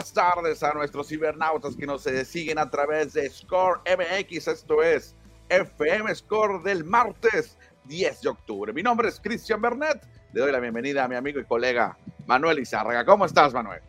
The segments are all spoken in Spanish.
buenas tardes a nuestros cibernautas que nos siguen a través de Score MX. Esto es FM Score del martes 10 de octubre. Mi nombre es Cristian Bernet. Le doy la bienvenida a mi amigo y colega Manuel Izárraga. ¿Cómo estás, Manuel?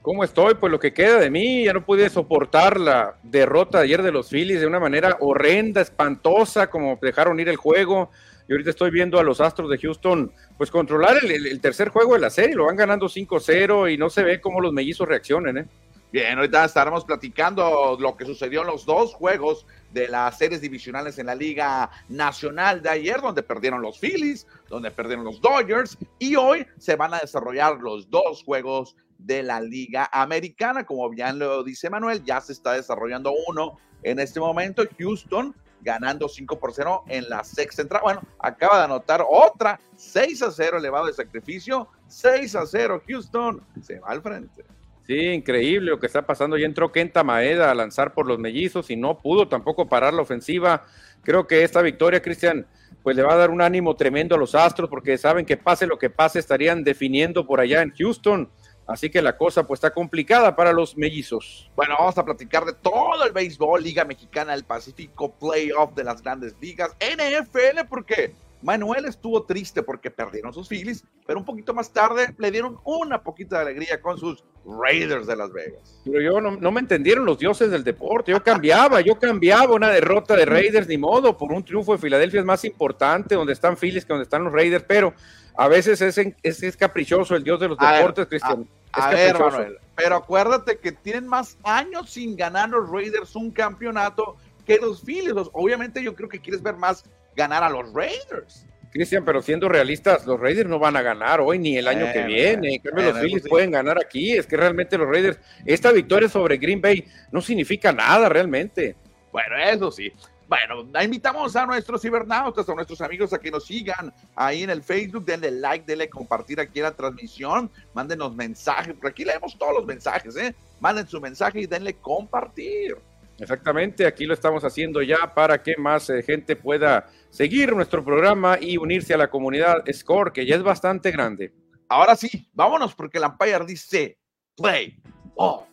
¿Cómo estoy? Pues lo que queda de mí, ya no pude soportar la derrota ayer de los Phillies de una manera horrenda, espantosa, como dejaron ir el juego. Ahorita estoy viendo a los Astros de Houston, pues controlar el, tercer juego de la serie, lo van ganando 5-0 y no se ve cómo los mellizos reaccionen, ¿eh? Bien, ahorita estaremos platicando lo que sucedió en los dos juegos de las series divisionales en la Liga Nacional de ayer, donde perdieron los Phillies, donde perdieron los Dodgers, y hoy se van a desarrollar los dos juegos de la Liga Americana. Como bien lo dice Manuel, ya se está desarrollando uno en este momento. Houston ganando 5 por 0 en la sexta entrada. Bueno, acaba de anotar otra 6 a 0 elevado de sacrificio. 6 a 0 Houston se va al frente. Sí, increíble lo que está pasando. Ya entró Kenta Maeda a lanzar por los mellizos y no pudo tampoco parar la ofensiva. Creo que esta victoria, Cristian, pues le va a dar un ánimo tremendo a los Astros porque saben que pase lo que pase estarían definiendo por allá en Houston Así que la cosa pues está complicada para los mellizos. Bueno, vamos a platicar de todo el béisbol, Liga Mexicana del Pacífico, playoff de las grandes ligas, NFL, porque Manuel estuvo triste porque perdieron sus Phillies, pero un poquito más tarde le dieron una poquita de alegría con sus Raiders de Las Vegas. Pero yo no, no me entendieron los dioses del deporte, yo cambiaba, yo cambiaba una derrota de Raiders, ni modo, por un triunfo de Filadelfia es más importante, donde están Phillies que donde están los Raiders, pero a veces es, es, caprichoso el dios de los deportes, Cristian. A, ver, Manuel, pero acuérdate que tienen más años sin ganar los Raiders un campeonato que los Phillies. obviamente yo creo que quieres ver más ganar a los Raiders. Cristian, pero siendo realistas, los Raiders no van a ganar hoy ni el año que viene. En cambio, los Phillies pueden ganar aquí. Es que realmente los Raiders, esta victoria sobre Green Bay no significa nada realmente. Bueno, eso sí. Bueno, invitamos a nuestros cibernautas, a nuestros amigos a que nos sigan ahí en el Facebook, denle like, denle compartir aquí la transmisión, mándenos mensajes, porque aquí leemos todos los mensajes, ¿eh? Manden su mensaje y denle compartir. Exactamente, aquí lo estamos haciendo ya para que más eh, gente pueda seguir nuestro programa y unirse a la comunidad Score, que ya es bastante grande. Ahora sí, vámonos porque el Empire dice play. Oh.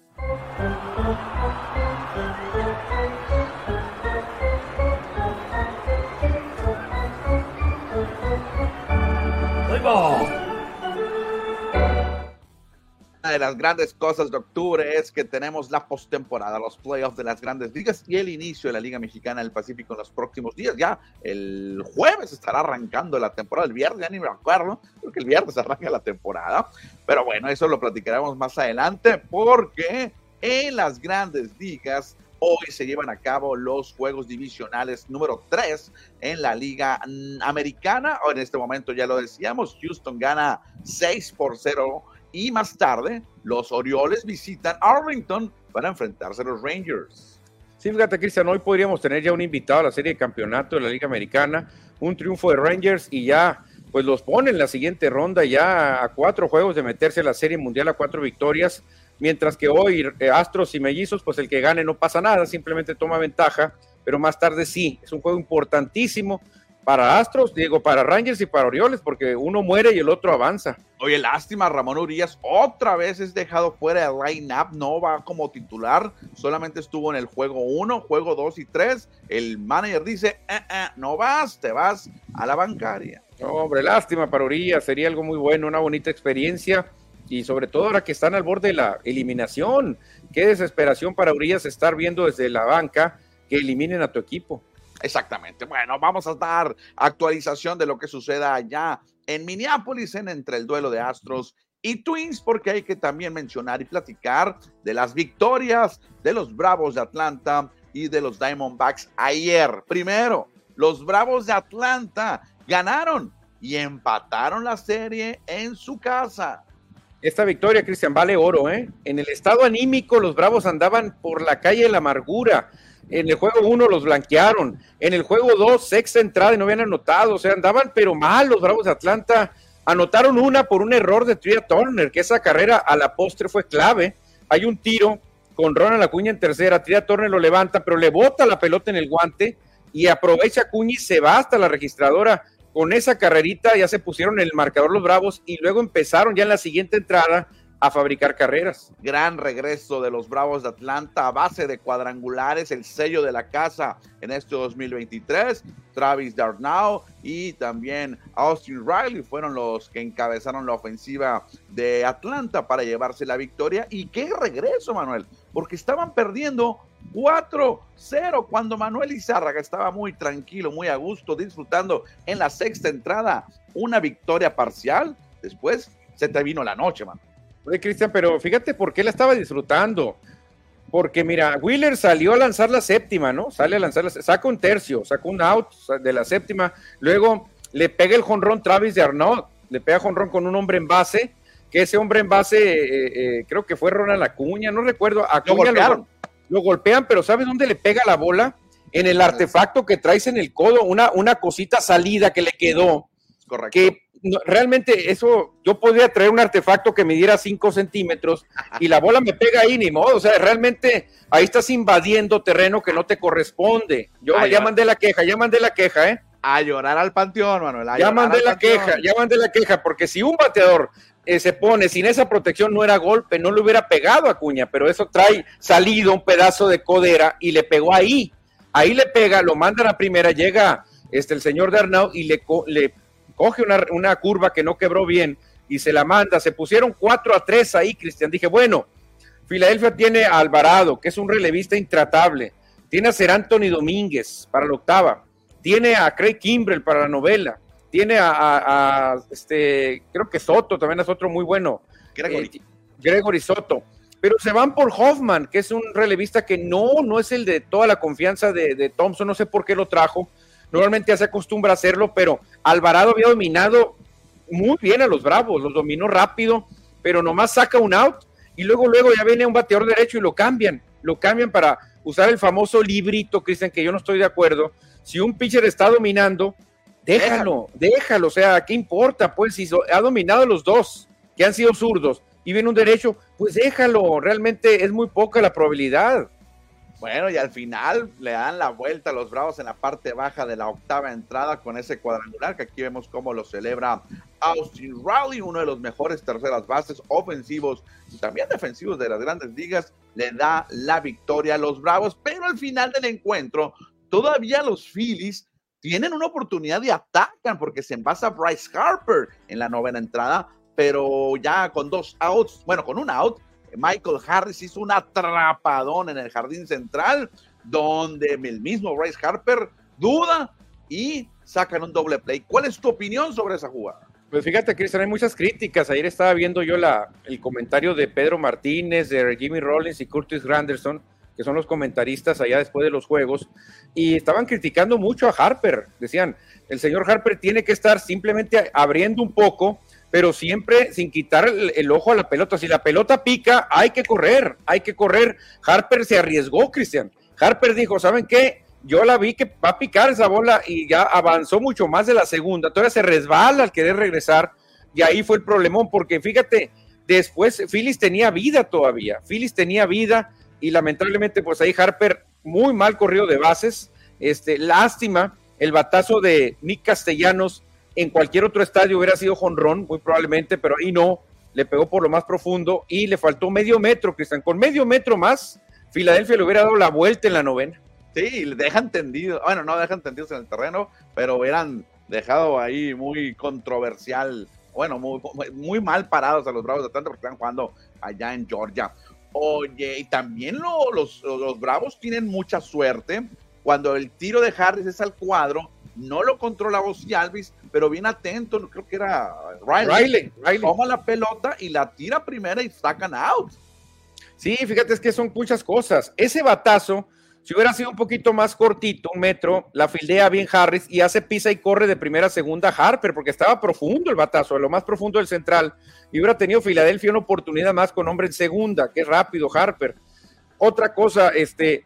Una de las grandes cosas de octubre es que tenemos la postemporada, los playoffs de las grandes ligas y el inicio de la Liga Mexicana del Pacífico en los próximos días. Ya el jueves estará arrancando la temporada, el viernes, ya ni me acuerdo, creo que el viernes arranca la temporada. Pero bueno, eso lo platicaremos más adelante porque en las grandes ligas Hoy se llevan a cabo los juegos divisionales número 3 en la Liga Americana. En este momento ya lo decíamos, Houston gana 6 por 0 y más tarde los Orioles visitan Arlington para enfrentarse a los Rangers. Sí, fíjate, Cristian, hoy podríamos tener ya un invitado a la serie de campeonato de la Liga Americana, un triunfo de Rangers y ya pues los pone en la siguiente ronda ya a cuatro juegos de meterse a la serie mundial a cuatro victorias mientras que hoy eh, Astros y Mellizos, pues el que gane no pasa nada, simplemente toma ventaja, pero más tarde sí, es un juego importantísimo para Astros, digo, para Rangers y para Orioles, porque uno muere y el otro avanza. Oye, lástima, Ramón Urias otra vez es dejado fuera de line-up, no va como titular, solamente estuvo en el juego 1, juego 2 y 3. El manager dice, eh, eh, no vas, te vas a la bancaria. hombre, lástima para Urias, sería algo muy bueno, una bonita experiencia y sobre todo ahora que están al borde de la eliminación. Qué desesperación para Urias estar viendo desde la banca que eliminen a tu equipo. Exactamente. Bueno, vamos a dar actualización de lo que suceda allá en Minneapolis en entre el duelo de Astros y Twins, porque hay que también mencionar y platicar de las victorias de los Bravos de Atlanta y de los Diamondbacks ayer. Primero, los Bravos de Atlanta ganaron y empataron la serie en su casa. Esta victoria, Cristian, vale oro, ¿eh? En el estado anímico, los Bravos andaban por la calle de la amargura. En el juego 1 los blanquearon. En el juego 2, sexta entrada y no habían anotado. O sea, andaban pero mal los Bravos de Atlanta. Anotaron una por un error de Tria Turner, que esa carrera a la postre fue clave. Hay un tiro con Ronald Acuña en tercera. Tria Turner lo levanta, pero le bota la pelota en el guante y aprovecha Acuña y se va hasta la registradora con esa carrerita ya se pusieron el marcador los Bravos y luego empezaron ya en la siguiente entrada a fabricar carreras. Gran regreso de los Bravos de Atlanta a base de cuadrangulares, el sello de la casa en este 2023. Travis Darnau y también Austin Riley fueron los que encabezaron la ofensiva de Atlanta para llevarse la victoria. Y qué regreso, Manuel, porque estaban perdiendo 4-0 cuando Manuel Izárraga estaba muy tranquilo, muy a gusto, disfrutando en la sexta entrada una victoria parcial. Después se te vino la noche, man. Oye, Cristian, pero fíjate por qué la estaba disfrutando. Porque mira, Wheeler salió a lanzar la séptima, ¿no? Sale a lanzar, la, saca un tercio, saca un out de la séptima, luego le pega el jonrón Travis de Arnaud, le pega jonrón con un hombre en base, que ese hombre en base eh, eh, creo que fue Ronald Acuña, no recuerdo, Acuña lo, lo, golpean, pero ¿sabes dónde le pega la bola? En el artefacto que traes en el codo, una, una cosita salida que le quedó, Correcto. que realmente eso, yo podría traer un artefacto que me diera 5 centímetros y la bola me pega ahí, ni modo. O sea, realmente ahí estás invadiendo terreno que no te corresponde. Yo ya mandé la queja, ya mandé la queja, ¿eh? A llorar al panteón, Manuel. ya mandé la queja, ya mandé la queja, porque si un bateador eh, se pone sin esa protección, no era golpe, no le hubiera pegado a Cuña, pero eso trae salido un pedazo de codera y le pegó ahí. Ahí le pega, lo mandan a primera, llega este, el señor de Arnau y le, le coge una, curva que no quebró bien y se la manda. Se pusieron 4 a 3 ahí, Cristian. Dije, bueno, Filadelfia tiene a Alvarado, que es un relevista intratable. Tiene a Ser Anthony Domínguez para la octava. Tiene a Craig Kimbrell para la novela. Tiene a, este, creo que Soto también es otro muy bueno. Gregory. Eh, Gregory Soto. Pero se van por Hoffman, que es un relevista que no, no es el de toda la confianza de, de Thompson. No sé por qué lo trajo Normalmente ya se acostumbra a hacerlo, pero Alvarado había dominado muy bien a los Bravos, los dominó rápido, pero nomás saca un out y luego, luego ya viene un bateador derecho y lo cambian, lo cambian para usar el famoso librito, Cristian, que yo no estoy de acuerdo. Si un pitcher está dominando, déjalo, déjalo, o sea, ¿qué importa? Pues si ha dominado los dos, que han sido zurdos, y viene un derecho, pues déjalo, realmente es muy poca la probabilidad. Bueno, y al final le dan la vuelta a los Bravos en la parte baja de la octava entrada con ese cuadrangular que aquí vemos cómo lo celebra Austin Riley, uno de los mejores terceras bases ofensivos y también defensivos de las grandes ligas, le da la victoria a los Bravos, pero al final del encuentro todavía los Phillies tienen una oportunidad de atacan porque se envasa Bryce Harper en la novena entrada, pero ya con dos outs, bueno, con un out, Michael Harris hizo un atrapadón en el jardín central, donde el mismo Bryce Harper duda y sacan un doble play. ¿Cuál es tu opinión sobre esa jugada? Pues fíjate, Cristian, hay muchas críticas. Ayer estaba viendo yo la, el comentario de Pedro Martínez, de Jimmy Rollins y Curtis Granderson, que son los comentaristas allá después de los juegos, y estaban criticando mucho a Harper. Decían, el señor Harper tiene que estar simplemente abriendo un poco pero siempre sin quitar el, ojo a la pelota. Si la pelota pica, hay que correr, hay que correr. Harper se arriesgó, Cristian. Harper dijo, ¿saben qué? Yo la vi que va a picar esa bola y ya avanzó mucho más de la segunda. Todavía se resbala al querer regresar y ahí fue el problemón, porque fíjate, después Phyllis tenía vida todavía. Phyllis tenía vida y lamentablemente pues ahí Harper muy mal corrido de bases. Este, lástima el batazo de Nick Castellanos en cualquier otro estadio hubiera sido jonrón, muy probablemente, pero ahí no. Le pegó por lo más profundo y le faltó medio metro, Cristian. Con medio metro más, Filadelfia le hubiera dado la vuelta en la novena. Sí, dejan tendido. Bueno, no dejan tendidos en el terreno, pero hubieran dejado ahí muy controversial. Bueno, muy, muy mal parados a los Bravos de Atlanta porque están jugando allá en Georgia. Oye, y también los, los Bravos tienen mucha suerte cuando el tiro de Harris es al cuadro no lo controla y Alvis, pero bien atento, creo que era Riley. Riley, Toma la pelota y la tira primera y sacan out. Sí, fíjate, es que son muchas cosas. Ese batazo, si hubiera sido un poquito más cortito, un metro, la fildea bien Harris y hace pisa y corre de primera a segunda Harper, porque estaba profundo el batazo, lo más profundo del central, y hubiera tenido Filadelfia una oportunidad más con hombre en segunda, que rápido Harper. Otra cosa, este,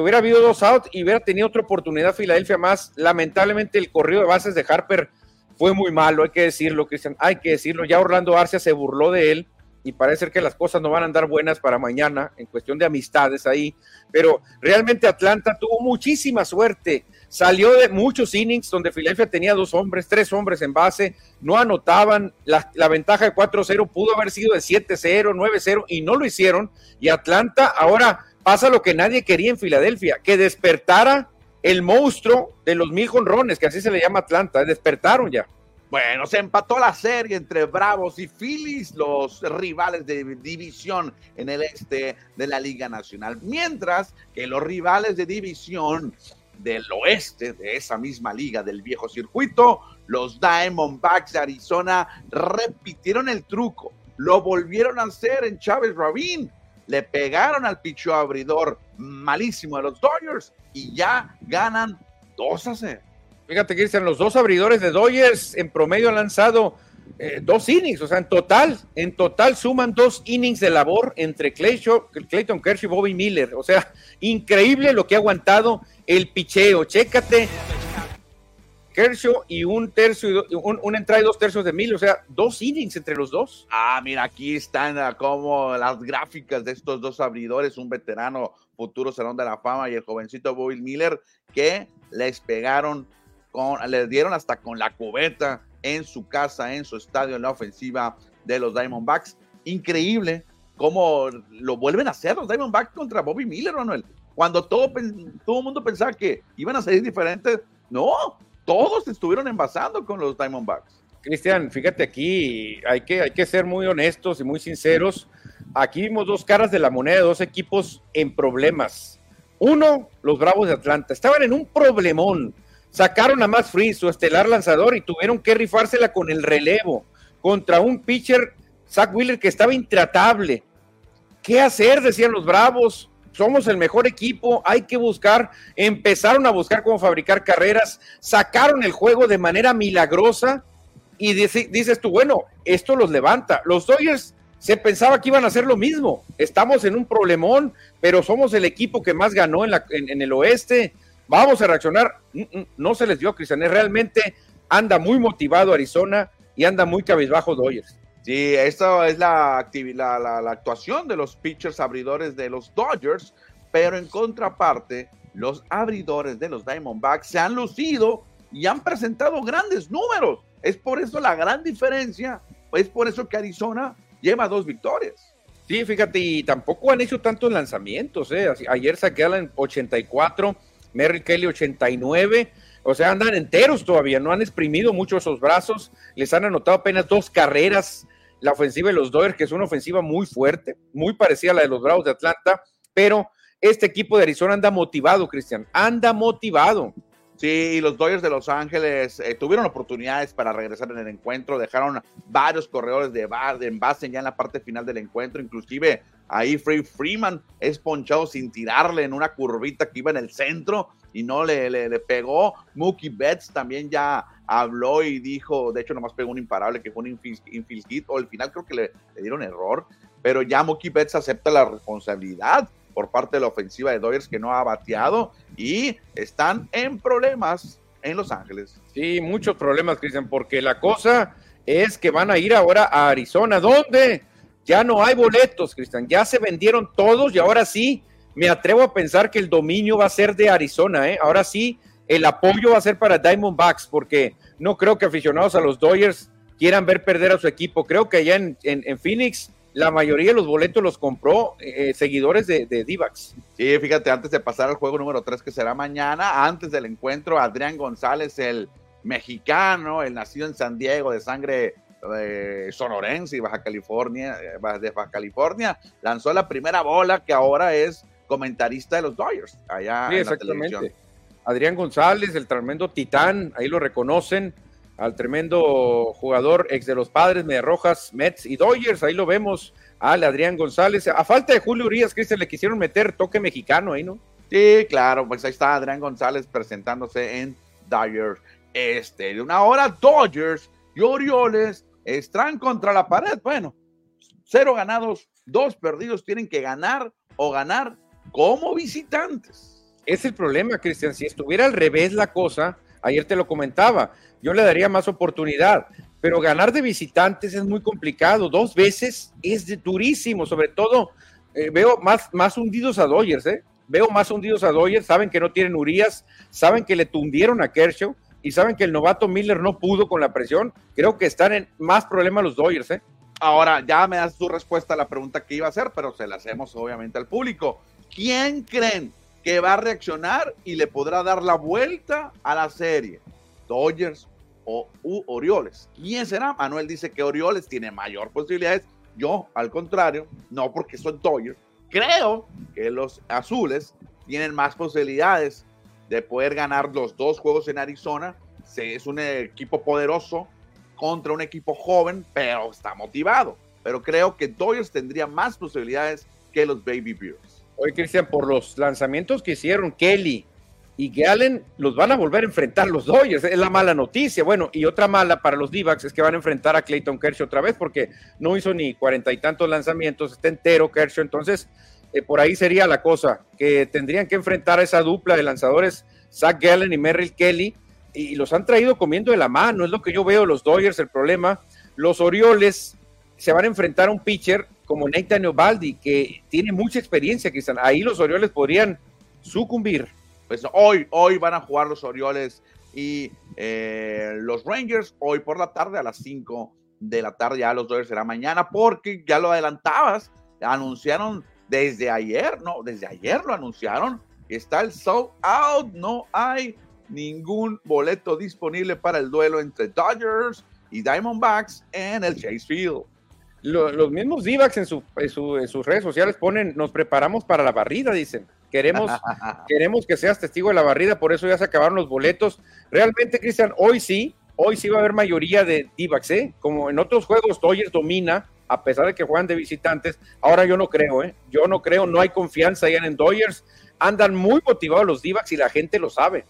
hubiera habido dos outs y hubiera tenido otra oportunidad Filadelfia más. Lamentablemente el corrido de bases de Harper fue muy malo, hay que decirlo, Cristian, hay que decirlo. Ya Orlando Arcia se burló de él y parece que las cosas no van a andar buenas para mañana en cuestión de amistades ahí. Pero realmente Atlanta tuvo muchísima suerte. salió de muchos innings donde Filadelfia tenía dos hombres, tres hombres en base, no anotaban, la, la ventaja de 4-0 pudo haber sido de 7-0, 9-0 y no lo hicieron. Y Atlanta ahora pasa lo que nadie quería en Filadelfia, que despertara el monstruo de los mil jonrones, que así se le llama Atlanta, despertaron ya. Bueno, se empató la serie entre Bravos y Phillies, los rivales de división en el este de la Liga Nacional. Mientras que los rivales de división del oeste de esa misma liga del viejo circuito, los Diamondbacks de Arizona repitieron el truco. Lo volvieron a hacer en Chávez Rabin. Le pegaron al picho abridor malísimo de los Dodgers y ya ganan 2 a 0. Fíjate, Cristian, los dos abridores de Dodgers en promedio han lanzado eh, dos innings, o sea, en total, en total suman dos innings de labor entre Clayton Kershaw y Bobby Miller. O sea, increíble lo que ha aguantado el picheo. Chécate, Kershaw y un tercio, un, una entrada y dos tercios de mil, o sea, dos innings entre los dos. Ah, mira, aquí están ah, como las gráficas de estos dos abridores, un veterano futuro Salón de la Fama y el jovencito Bobby Miller, que les pegaron le dieron hasta con la cubeta en su casa, en su estadio, en la ofensiva de los Diamondbacks. Increíble cómo lo vuelven a hacer los Diamondbacks contra Bobby Miller, Manuel. Cuando todo, todo el mundo pensaba que iban a salir diferentes, no, todos estuvieron envasando con los Diamondbacks. Cristian, fíjate aquí, hay que, hay que ser muy honestos y muy sinceros. Aquí vimos dos caras de la moneda, dos equipos en problemas. Uno, los Bravos de Atlanta, estaban en un problemón Sacaron a Matt Free, su estelar lanzador, y tuvieron que rifársela con el relevo contra un pitcher, Zach Wheeler, que estaba intratable. ¿Qué hacer? Decían los Bravos. Somos el mejor equipo, hay que buscar. Empezaron a buscar cómo fabricar carreras, sacaron el juego de manera milagrosa y dices tú, bueno, esto los levanta. Los Dodgers se pensaba que iban a hacer lo mismo. Estamos en un problemón, pero somos el equipo que más ganó en, en el oeste vamos a reaccionar. Mm, mm, no se les dio, Cristian. Realmente anda muy motivado Arizona y anda muy cabizbajo Dodgers. Sí, esta es la, la, la, actuación de los pitchers abridores de los Dodgers, pero en contraparte, los abridores de los Diamondbacks se han lucido y han presentado grandes números. Es por eso la gran diferencia, es por eso que Arizona lleva dos victorias. Sí, fíjate, y tampoco han hecho tantos lanzamientos. ¿eh? Ayer saquearon en 84 Merrill Kelly 89. O sea, andan enteros todavía, no han exprimido mucho esos brazos, les han anotado apenas dos carreras la ofensiva de los Dodgers, que es una ofensiva muy fuerte, muy parecida a la de los Bravos de Atlanta, pero este equipo de Arizona anda motivado, Cristian, anda motivado. Sí, los Dodgers de Los Ángeles eh, tuvieron oportunidades para regresar en el encuentro, dejaron varios corredores de, de envase ya en la parte final del encuentro, inclusive Ahí Free Freeman es ponchado sin tirarle en una curvita que iba en el centro y no le, le, pegó. Mookie Betts también ya habló y dijo, de hecho nomás pegó un imparable que fue un infield hit, o al final creo que le, dieron error, pero ya Mookie Betts acepta la responsabilidad por parte de la ofensiva de Dodgers que no ha bateado y están en problemas en Los Ángeles. Sí, muchos problemas, Cristian, porque la cosa es que van a ir ahora a Arizona, ¿dónde? Ya no hay boletos, Cristian, ya se vendieron todos y ahora sí me atrevo a pensar que el dominio va a ser de Arizona, ¿eh? Ahora sí, el apoyo va a ser para Diamondbacks, porque no creo que aficionados a los Dodgers quieran ver perder a su equipo. Creo que allá en, en, Phoenix la mayoría de los boletos los compró eh, seguidores de, de Divax. Sí, fíjate, antes de pasar al juego número 3 que será mañana, antes del encuentro, Adrián González, el mexicano, el nacido en San Diego, de sangre de sonorense y Baja California, eh, de Baja California, lanzó la primera bola que ahora es comentarista de los Dodgers allá en la televisión. Adrián González, el tremendo titán, ahí lo reconocen, al tremendo jugador ex de los padres, Media Rojas, Mets y Dodgers, ahí lo vemos, al Adrián González. A falta de Julio Urias, Cristian, le quisieron meter toque mexicano ahí, ¿no? Sí, claro, pues ahí está Adrián González presentándose en Dodgers. Este, de una hora, Dodgers y Orioles están contra la pared. Bueno, cero ganados, dos perdidos, tienen que ganar o ganar como visitantes. Es el problema, Cristian. Si estuviera al revés la cosa, ayer te lo comentaba, yo le daría más oportunidad, pero ganar de visitantes es muy complicado. Dos veces es durísimo, sobre todo eh, veo más, más hundidos a Dodgers, ¿eh? veo más hundidos a Dodgers, saben que no tienen Urias, saben que le tundieron a Kershaw y saben que el novato Miller no pudo con la presión. Creo que están en más problemas los Dodgers, ¿eh? Ahora, ya me das tu respuesta a la pregunta que iba a hacer, pero se la hacemos obviamente al público. ¿Quién creen que va a reaccionar y le podrá dar la vuelta a la serie? ¿Dodgers o Orioles? ¿Quién será? Manuel dice que Orioles tiene mayor posibilidades. Yo, al contrario, no porque soy Dodgers, creo que los azules tienen más posibilidades de poder ganar los dos juegos en Arizona. Es un equipo poderoso contra un equipo joven, pero está motivado. Pero creo que Dodgers tendría más posibilidades que los Baby Bears. Oye, Cristian, por los lanzamientos que hicieron Kelly y Gallen, los van a volver a enfrentar los Dodgers. Es la mala noticia. Bueno, y otra mala para los d es que van a enfrentar a Clayton Kershaw otra vez porque no hizo ni cuarenta y tantos lanzamientos, está entero Kershaw. Entonces, eh, por ahí sería la cosa, que tendrían que enfrentar a esa dupla de lanzadores, Zach Gallen y Merrill Kelly, y los han traído comiendo de la mano, es lo que yo veo los Dodgers, el problema. Los Orioles se van a enfrentar a un pitcher como Nathan Ovaldi, que tiene mucha experiencia, quizás. Ahí los Orioles podrían sucumbir. Pues hoy, hoy van a jugar los Orioles y eh, los Rangers, hoy por la tarde a las 5 de la tarde, ya los Dodgers será mañana, porque ya lo adelantabas, anunciaron desde ayer, no, desde ayer lo anunciaron, está el sold out, no hay ningún boleto disponible para el duelo entre Dodgers y Diamondbacks en el Chase Field. Los, mismos d en, en, sus redes sociales ponen, nos preparamos para la barrida, dicen. Queremos, queremos que seas testigo de la barrida, por eso ya se acabaron los boletos. Realmente, Cristian, hoy sí, hoy sí va a haber mayoría de d ¿eh? Como en otros juegos, Dodgers domina, a pesar de que juegan de visitantes. Ahora yo no creo, ¿eh? Yo no creo, no hay confianza ya en Dodgers. Andan muy motivados los d y la gente lo sabe.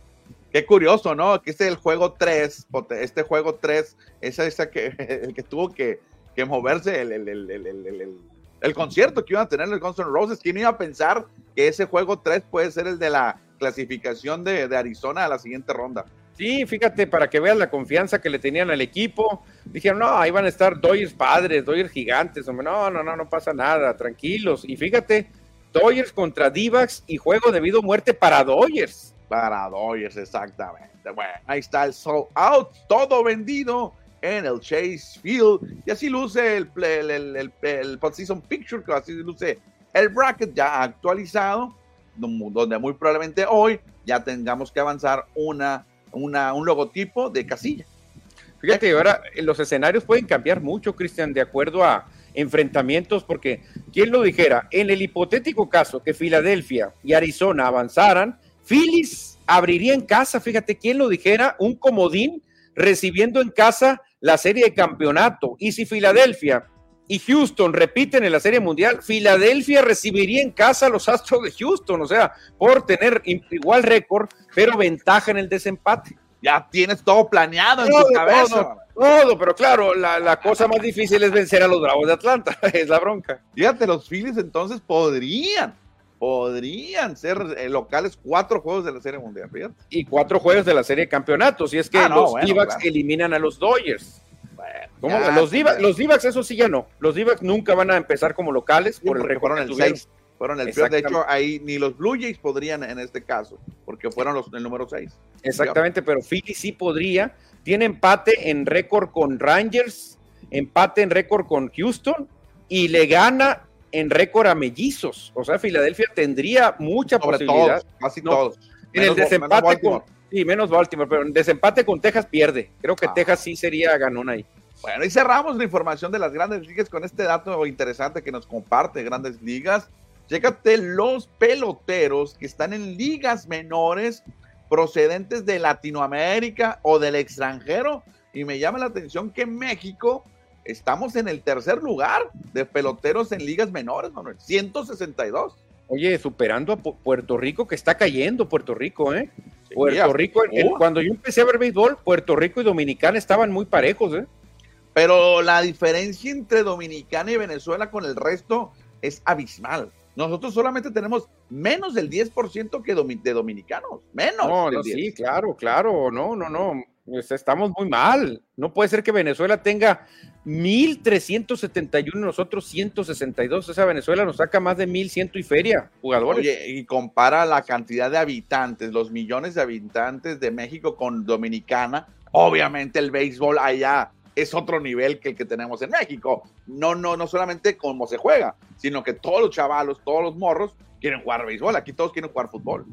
Qué curioso, ¿no? Que este es el juego 3, este juego 3, esa, esa que, el que tuvo que, que moverse el, el, el, el, concierto que iban a tener los Guns N' Roses. ¿Quién iba a pensar que ese juego 3 puede ser el de la clasificación de, de Arizona a la siguiente ronda? Sí, fíjate, para que veas la confianza que le tenían al equipo. Dijeron, no, ahí van a estar Dodgers padres, Dodgers gigantes. Hombre, no, no, no, no pasa nada, tranquilos. Y fíjate, Dodgers contra Divax y juego debido a muerte para Dodgers. Para Dodgers, exactamente. Bueno, ahí está el sold out, todo vendido en el Chase Field. Y así luce el, el, el, el, Postseason Picture, que así luce el bracket ya actualizado, donde muy probablemente hoy ya tengamos que avanzar una, una, un logotipo de casilla. Fíjate, ahora los escenarios pueden cambiar mucho, Cristian, de acuerdo a enfrentamientos, porque quién lo dijera, en el hipotético caso que Filadelfia y Arizona avanzaran, Phillies abriría en casa, fíjate quién lo dijera, un comodín recibiendo en casa la serie de campeonato. Y si Filadelfia y Houston repiten en la serie mundial, Filadelfia recibiría en casa a los Astros de Houston, o sea, por tener igual récord, pero ventaja en el desempate. Ya tienes todo planeado en tu cabeza. Todo, pero claro, la, la, cosa más difícil es vencer a los Bravos de Atlanta, es la bronca. Fíjate, los Phillies entonces podrían podrían ser eh, locales cuatro juegos de la Serie Mundial. Y cuatro juegos de la Serie de Campeonatos. Y es que ah, los bueno, eliminan a los Dodgers. los D-backs, eso sí ya no. Los d nunca van a empezar como locales por el fueron el 6. Fueron el De hecho, ahí ni los Blue Jays podrían en este caso, porque fueron los el número 6. Exactamente, pero Philly sí podría. Tiene empate en récord con Rangers, empate en récord con Houston y le gana en récord a mellizos. O sea, Filadelfia tendría mucha posibilidad. casi todos. En el desempate con. Sí, menos Baltimore, pero en desempate con Texas pierde. Creo que ah. Texas sí sería ganón ahí. Bueno, y cerramos la información de las grandes ligas con este dato interesante que nos comparte Grandes Ligas. Chécate los peloteros que están en ligas menores procedentes de Latinoamérica o del extranjero. Y me llama la atención que México estamos en el tercer lugar de peloteros en ligas menores, Manuel. 162. Oye, superando a Puerto Rico, que está cayendo Puerto Rico, ¿eh? Puerto Rico, cuando yo empecé a ver béisbol, Puerto Rico y Dominicana estaban muy parejos, ¿eh? Pero la diferencia entre Dominicana y Venezuela con el resto es abismal. Nosotros solamente tenemos menos del 10% que de dominicanos, menos. No, sí, claro, claro, no, no, no. Pues, estamos muy mal. No puede ser que Venezuela tenga 1.371 nosotros 162. Esa Venezuela nos saca más de 1.100 y feria jugadores. Y compara la cantidad de habitantes, los millones de habitantes de México con Dominicana. Obviamente el béisbol allá es otro nivel que el que tenemos en México. No, no, no solamente cómo se juega, sino que todos los chavalos, todos los morros quieren jugar béisbol. Aquí todos quieren jugar fútbol.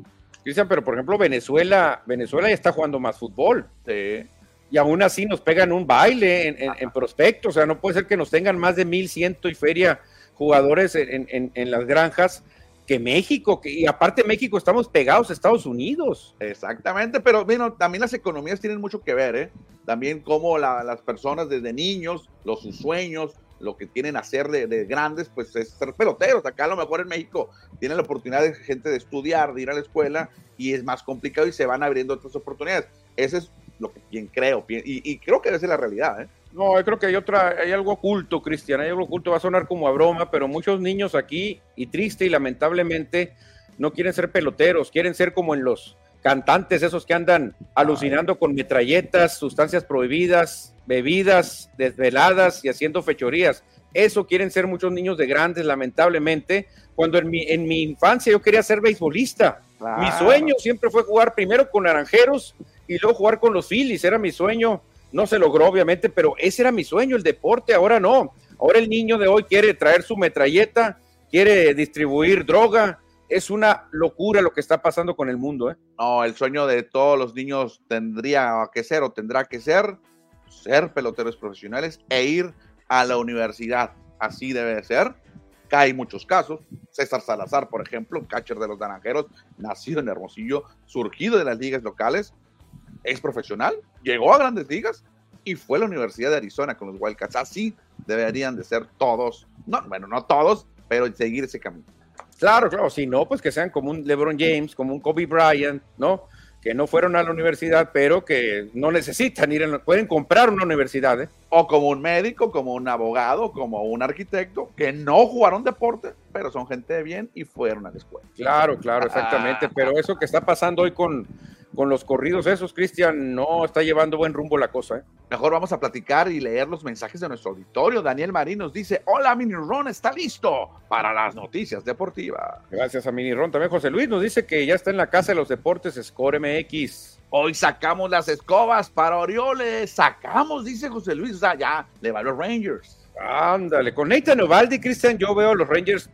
Cristian, pero por ejemplo, Venezuela, Venezuela ya está jugando más fútbol. Sí. Y aún así nos pegan un baile en, en, prospecto. O sea, no puede ser que nos tengan más de mil ciento y feria jugadores en, en las granjas que México, que, y aparte México estamos pegados a Estados Unidos. Exactamente, pero bueno, también las economías tienen mucho que ver, ¿eh? También como las personas desde niños, los sus sueños, lo que quieren hacer de, grandes, pues es ser peloteros. Acá a lo mejor en México tienen la oportunidad de gente de estudiar, de ir a la escuela y es más complicado y se van abriendo otras oportunidades. Ese es lo que quien creo, y, y creo que debe ser la realidad. ¿eh? No, yo creo que hay otra, hay algo oculto, Cristian, hay algo oculto, va a sonar como a broma, pero muchos niños aquí, y triste y lamentablemente, no quieren ser peloteros, quieren ser como en los cantantes, esos que andan alucinando con metralletas, sustancias prohibidas, bebidas desveladas y haciendo fechorías. Eso quieren ser muchos niños de grandes, lamentablemente, cuando en mi, en mi infancia yo quería ser beisbolista. Mi sueño siempre fue jugar primero con Naranjeros y luego jugar con los Phillies, era mi sueño. No se logró, obviamente, pero ese era mi sueño, el deporte, ahora no. Ahora el niño de hoy quiere traer su metralleta, quiere distribuir droga, es una locura lo que está pasando con el mundo. ¿eh? No, el sueño de todos los niños tendría que ser o tendrá que ser ser peloteros profesionales e ir a la universidad. Así debe ser. Hay muchos casos. César Salazar, por ejemplo, catcher de los Naranjeros, nacido en Hermosillo, surgido de las ligas locales, es profesional, llegó a grandes ligas y fue a la Universidad de Arizona con los Wildcats. Así deberían de ser todos. No, bueno, no todos, pero seguir ese camino. Claro, claro, si no, pues que sean como un LeBron James, como un Kobe Bryant, ¿no? Que no fueron a la universidad, pero que no necesitan ir, a, pueden comprar una universidad, ¿eh? O como un médico, como un abogado, como un arquitecto, que no jugaron deporte, pero son gente de bien y fueron a la escuela. Claro, claro, exactamente. Ah. pero eso que está pasando hoy con, con los corridos esos, Cristian, no está llevando buen rumbo la cosa. ¿eh? Mejor vamos a platicar y leer los mensajes de nuestro auditorio. Daniel Marín nos dice, hola Mini Ron, está listo para las noticias deportivas. Gracias a Mini Ron. También José Luis nos dice que ya está en la casa de los deportes Score MX. Hoy sacamos las escobas para Orioles. Sacamos, dice José Luis. O sea, ya le va a los Rangers. Ándale, con Nathan Ovaldi, Cristian, yo veo a los Rangers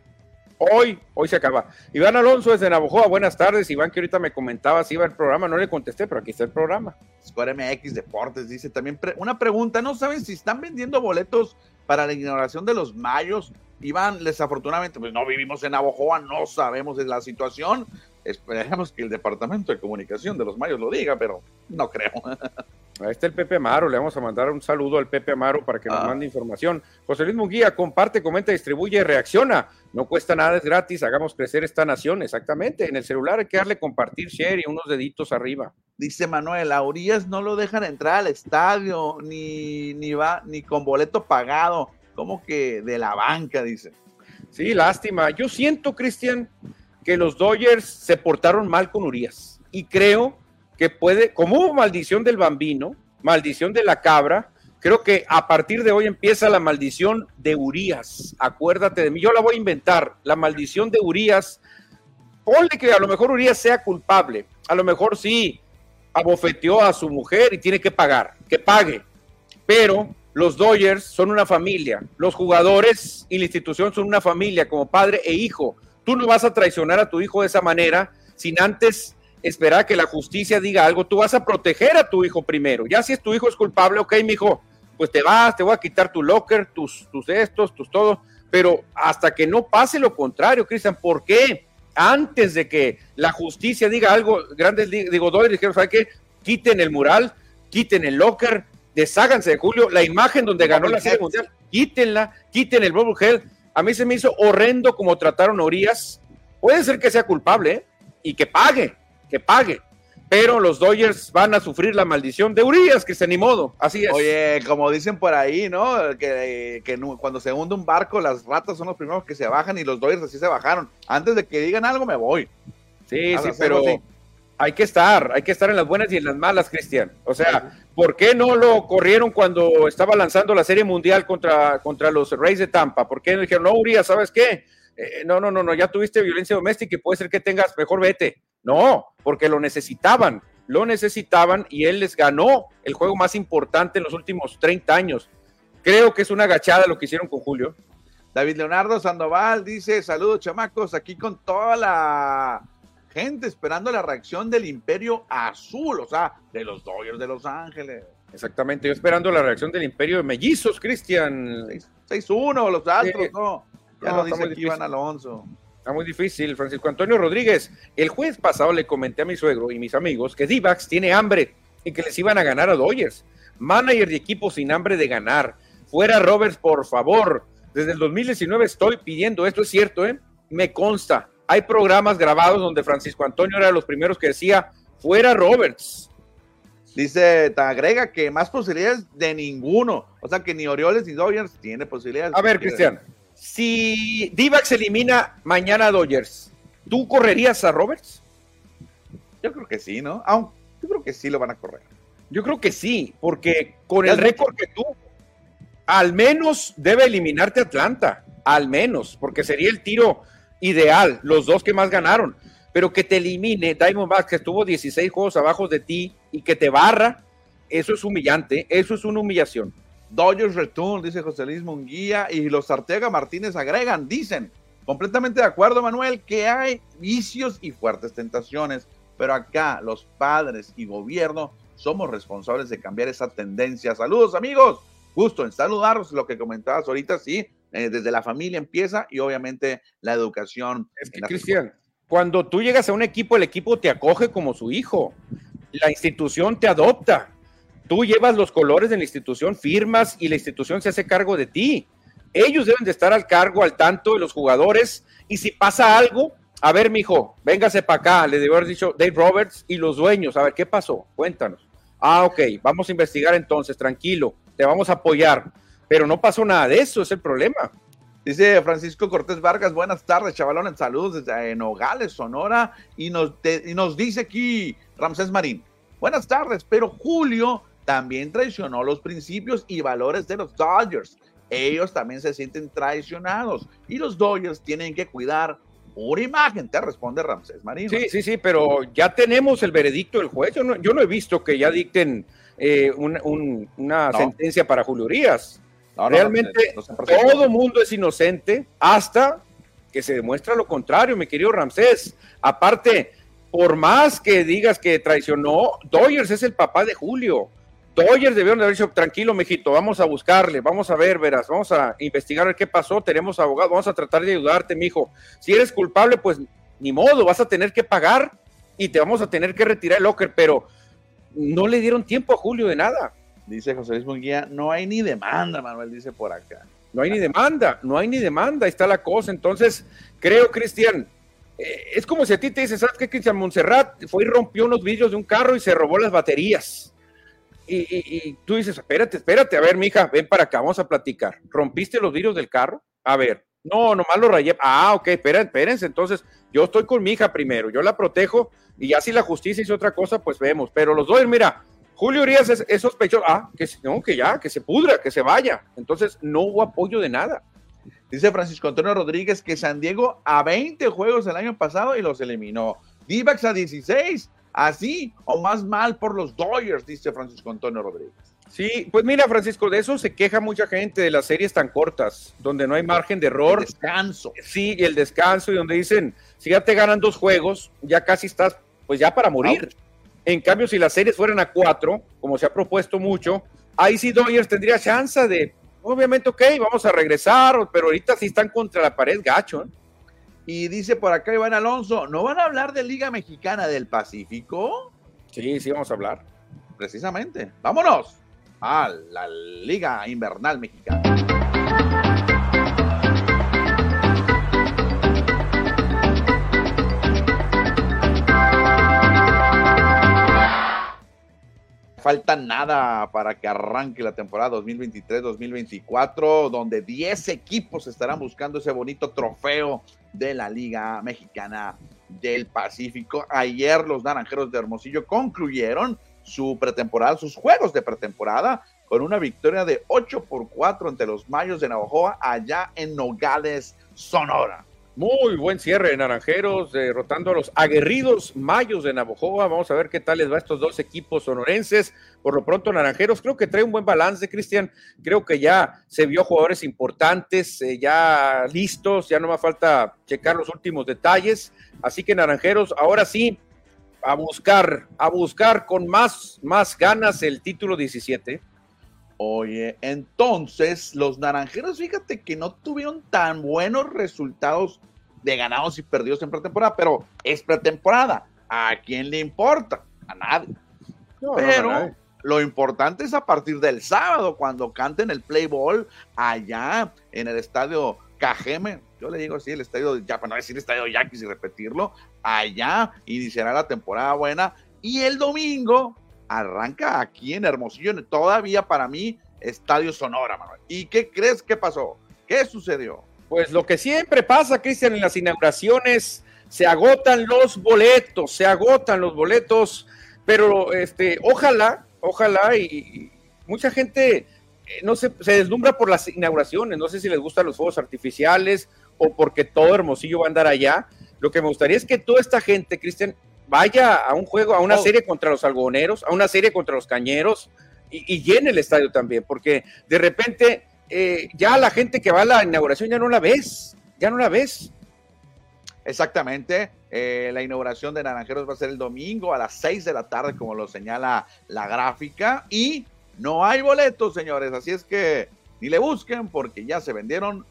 Hoy, hoy se acaba. Iván Alonso desde Navojoa, buenas tardes. Iván, que ahorita me comentaba si iba el programa, no le contesté, pero aquí está el programa. Square MX Deportes dice también una pregunta: ¿no saben si están vendiendo boletos para la inauguración de los Mayos? Iván, desafortunadamente, pues no vivimos en Navojoa, no sabemos de la situación. Esperemos que el Departamento de Comunicación de los Mayos lo diga, pero no creo. Ahí está el Pepe Amaro, le vamos a mandar un saludo al Pepe Amaro para que nos ah. mande información. José Luis Munguía, comparte, comenta, distribuye, reacciona. No cuesta nada, es gratis, hagamos crecer esta nación, exactamente. En el celular hay que darle compartir, share y unos deditos arriba. Dice Manuel, a Urias no lo dejan entrar al estadio, ni, ni va, ni con boleto pagado, como que de la banca, dice. Sí, lástima. Yo siento, Cristian, que los Dodgers se portaron mal con Urias. Y creo que puede, como hubo maldición del bambino, maldición de la cabra, creo que a partir de hoy empieza la maldición de Urias. Acuérdate de mí, yo la voy a inventar, la maldición de Urias. Ponle que a lo mejor Urias sea culpable, a lo mejor sí abofeteó a su mujer y tiene que pagar, que pague. Pero los Dodgers son una familia, los jugadores y la institución son una familia como padre e hijo. Tú no vas a traicionar a tu hijo de esa manera sin antes esperar que la justicia diga algo, tú vas a proteger a tu hijo primero. Ya si es tu hijo es culpable, ok, mi hijo, pues te vas, te voy a quitar tu locker, tus, tus estos, tus todo, pero hasta que no pase lo contrario, Cristian, ¿por qué? Antes de que la justicia diga algo, grandes, digo, doy, dijeron, ¿sabe qué? Quiten el mural, quiten el locker, desháganse de Julio, la imagen donde ganó la serie mundial, quítenla, quiten el Bubble Hell. A mí se me hizo horrendo como trataron a Urias. Puede ser que sea culpable ¿eh? y que pague, que pague. Pero los Dodgers van a sufrir la maldición de Urias, que se ni modo. Así es. Oye, como dicen por ahí, ¿no? Que, cuando se hunde un barco, las ratas son los primeros que se bajan y los Dodgers así se bajaron. Antes de que digan algo, me voy. Sí, sí, pero hay que estar, hay que estar en las buenas y en las malas, Cristian. O sea, ¿por qué no lo corrieron cuando estaba lanzando la Serie Mundial contra, contra los Reyes de Tampa? ¿Por qué no dijeron, no, Urias, ¿sabes qué? Eh, no, no, no, no, ya tuviste violencia doméstica y puede ser que tengas, mejor vete. No, porque lo necesitaban, lo necesitaban y él les ganó el juego más importante en los últimos 30 años. Creo que es una agachada lo que hicieron con Julio. David Leonardo Sandoval dice, saludos chamacos, aquí con toda la gente esperando la reacción del Imperio Azul, o sea, de los Dodgers de Los Ángeles. Exactamente, yo esperando la reacción del Imperio de Mellizos, Cristian. 6-1, los Astros, no. Ya lo dice aquí Iván Alonso. Está muy difícil, Francisco Antonio Rodríguez. El jueves pasado le comenté a mi suegro y mis amigos que Divax tiene hambre y que les iban a ganar a Dodgers. Manager de equipo sin hambre de ganar. Fuera Roberts, por favor. Desde el 2019 estoy pidiendo esto, es cierto, ¿eh? Me consta hay programas grabados donde Francisco Antonio era de los primeros que decía, fuera Roberts. Dice, te agrega que más posibilidades de ninguno. O sea que ni Orioles ni Dodgers tiene posibilidades. A ver, Cristian, si Divax elimina mañana a Dodgers, ¿tú correrías a Roberts? Yo creo que sí, ¿no? Aunque yo creo que sí lo van a correr. Yo creo que sí, porque con el récord que tú, al menos debe eliminarte Atlanta, al menos, porque sería el tiro ideal, los dos que más ganaron, pero que te elimine Diamondbacks, que estuvo 16 juegos abajo de ti y que te barra, eso es humillante, eso es una humillación. Dodgers Return, dice José Luis Munguía, y los Arteaga Martínez agregan, dicen, completamente de acuerdo, Manuel, que hay vicios y fuertes tentaciones, pero acá los padres y gobierno somos responsables de cambiar esa tendencia. Saludos, amigos. Gusto en saludaros, lo que comentabas ahorita, sí, eh, desde la familia empieza y obviamente la educación. Es que, Cristian, cuando tú llegas a un equipo, el equipo te acoge como su hijo. La institución te adopta. Tú llevas los colores de la institución, firmas y la institución se hace cargo de ti. Ellos deben de estar al cargo, al tanto de los jugadores. Y si pasa algo, a ver, mijo, véngase para acá, le debo haber dicho Dave Roberts y los dueños. A ver, ¿qué pasó? Cuéntanos. Ah, ok, vamos a investigar entonces, tranquilo, te vamos a apoyar pero no pasó nada de eso, es el problema. Dice Francisco Cortés Vargas, buenas tardes, chavalones, saludos desde Nogales, Sonora, y nos, y nos dice aquí Ramsés Marín, buenas tardes, pero Julio también traicionó los principios y valores de los Dodgers. Ellos también se sienten traicionados y los Dodgers tienen que cuidar una imagen, te responde Ramsés Marín. Sí, sí, sí, pero ya tenemos el veredicto del juez. Yo no, he visto que ya dicten eh, una sentencia para Julio Urias. Realmente todo mundo es inocente hasta que se demuestra lo contrario, mi querido Ramsés. Aparte, por más que digas que traicionó, Doyers es el papá de Julio. Doyers debieron de haber dicho, tranquilo, mijito, vamos a buscarle, vamos a ver, verás, vamos a investigar qué pasó, tenemos abogado, vamos a tratar de ayudarte, mijo. Si eres culpable, pues ni modo, vas a tener que pagar y te vamos a tener que retirar el locker, pero no le dieron tiempo a Julio de nada. Dice José Luis Munguía, no hay ni demanda, Manuel dice por acá. No hay ni demanda, no hay ni demanda, está la cosa. Entonces, creo, Cristian, eh, es como si a ti te dicen, ¿sabes qué, Cristian Montserrat fue y rompió unos vidrios de un carro y se robó las baterías? Y, tú dices, espérate, espérate, a ver, mija, ven para acá, vamos a platicar. ¿Rompiste los vidrios del carro? A ver, no, nomás lo rayé. Ah, ok, espérense, espérense, entonces yo estoy con mi hija primero, yo la protejo y ya si la justicia hizo otra cosa, pues vemos. Pero los dos, mira, Julio Urias es, sospechoso. Ah, que, no, que ya, que se pudra, que se vaya. Entonces no hubo apoyo de nada. Dice Francisco Antonio Rodríguez que San Diego a 20 juegos el año pasado y los eliminó. Divax a 16, así o más mal por los Dodgers, dice Francisco Antonio Rodríguez. Sí, pues mira, Francisco, de eso se queja mucha gente de las series tan cortas, donde no hay margen de error. El descanso. Sí, y el descanso, y donde dicen, si ya te ganan dos juegos, ya casi estás, pues ya para morir. En cambio, si las series fueran a cuatro, como se ha propuesto mucho, ahí sí Dodgers tendría chance de, obviamente, ok, vamos a regresar, pero ahorita sí están contra la pared gacho. ¿eh? Y dice por acá Iván Alonso, ¿no van a hablar de Liga Mexicana del Pacífico? Sí, sí, vamos a hablar. Precisamente. Vámonos a la Liga Invernal Mexicana. Falta nada para que arranque la temporada 2023-2024, donde 10 equipos estarán buscando ese bonito trofeo de la Liga Mexicana del Pacífico. Ayer los Naranjeros de Hermosillo concluyeron su pretemporada, sus juegos de pretemporada, con una victoria de 8 por 4 ante los Mayos de Navajoa allá en Nogales, Sonora. Muy buen cierre de Naranjeros, derrotando a los aguerridos Mayos de Navojoa. Vamos a ver qué tal les va a estos dos equipos sonorenses. Por lo pronto, Naranjeros creo que trae un buen balance, Cristian. Creo que ya se vio jugadores importantes, eh, ya listos, ya no me falta checar los últimos detalles. Así que Naranjeros, ahora sí, a buscar, a buscar con más, más ganas el título 17. Oye, entonces los naranjeros, fíjate que no tuvieron tan buenos resultados de ganados y perdidos en pretemporada, pero es pretemporada. ¿A quién le importa? A nadie. pero lo importante es a partir del sábado, cuando canten el play ball allá en el estadio Cajeme. Yo le digo así, el estadio, ya para no decir estadio Yaquis y repetirlo, allá iniciará la temporada buena. Y el domingo arranca aquí en Hermosillo, todavía para mí, Estadio Sonora, Manuel. ¿Y qué crees que pasó? ¿Qué sucedió? Pues lo que siempre pasa, Cristian, en las inauguraciones, se agotan los boletos, se agotan los boletos, pero este, ojalá, ojalá, y, mucha gente eh, no se, se deslumbra por las inauguraciones, no sé si les gustan los fuegos artificiales o porque todo Hermosillo va a andar allá. Lo que me gustaría es que toda esta gente, Cristian, vaya a un juego, a una oh. serie contra los algoneros, a una serie contra los cañeros y, llene el estadio también, porque de repente eh, ya la gente que va a la inauguración ya no la ves, ya no la ves. Exactamente, eh, la inauguración de Naranjeros va a ser el domingo a las 6 de la tarde, como lo señala la gráfica, y no hay boletos, señores, así es que ni le busquen porque ya se vendieron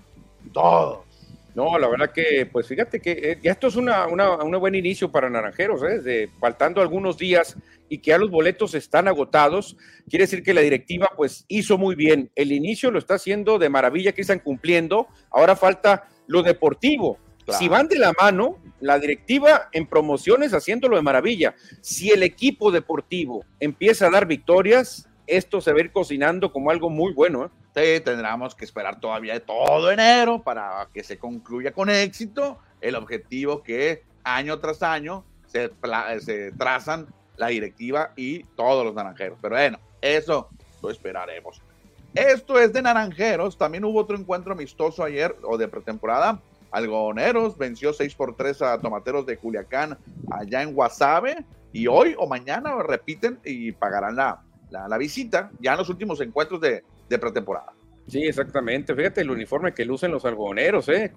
todos. No, la verdad que, pues fíjate que eh, ya esto es una, una, un buen inicio para Naranjeros, ¿eh? de, faltando algunos días y que ya los boletos están agotados, quiere decir que la directiva pues hizo muy bien. El inicio lo está haciendo de maravilla, que están cumpliendo. Ahora falta lo deportivo. Si van de la mano, la directiva en promociones haciéndolo de maravilla. Si el equipo deportivo empieza a dar victorias, esto se va a ir cocinando como algo muy bueno. ¿eh? Sí, tendremos que esperar todavía todo enero para que se concluya con éxito el objetivo que año tras año se, trazan la directiva y todos los naranjeros. Pero bueno, eso lo esperaremos. Esto es de naranjeros. También hubo otro encuentro amistoso ayer o de pretemporada. Algoneros venció 6 por 3 a Tomateros de Culiacán allá en Guasave. Y hoy o mañana repiten y pagarán la, la, visita ya en los últimos encuentros de, pretemporada. Sí, exactamente. Fíjate el uniforme que lucen los algodoneros, ¿eh?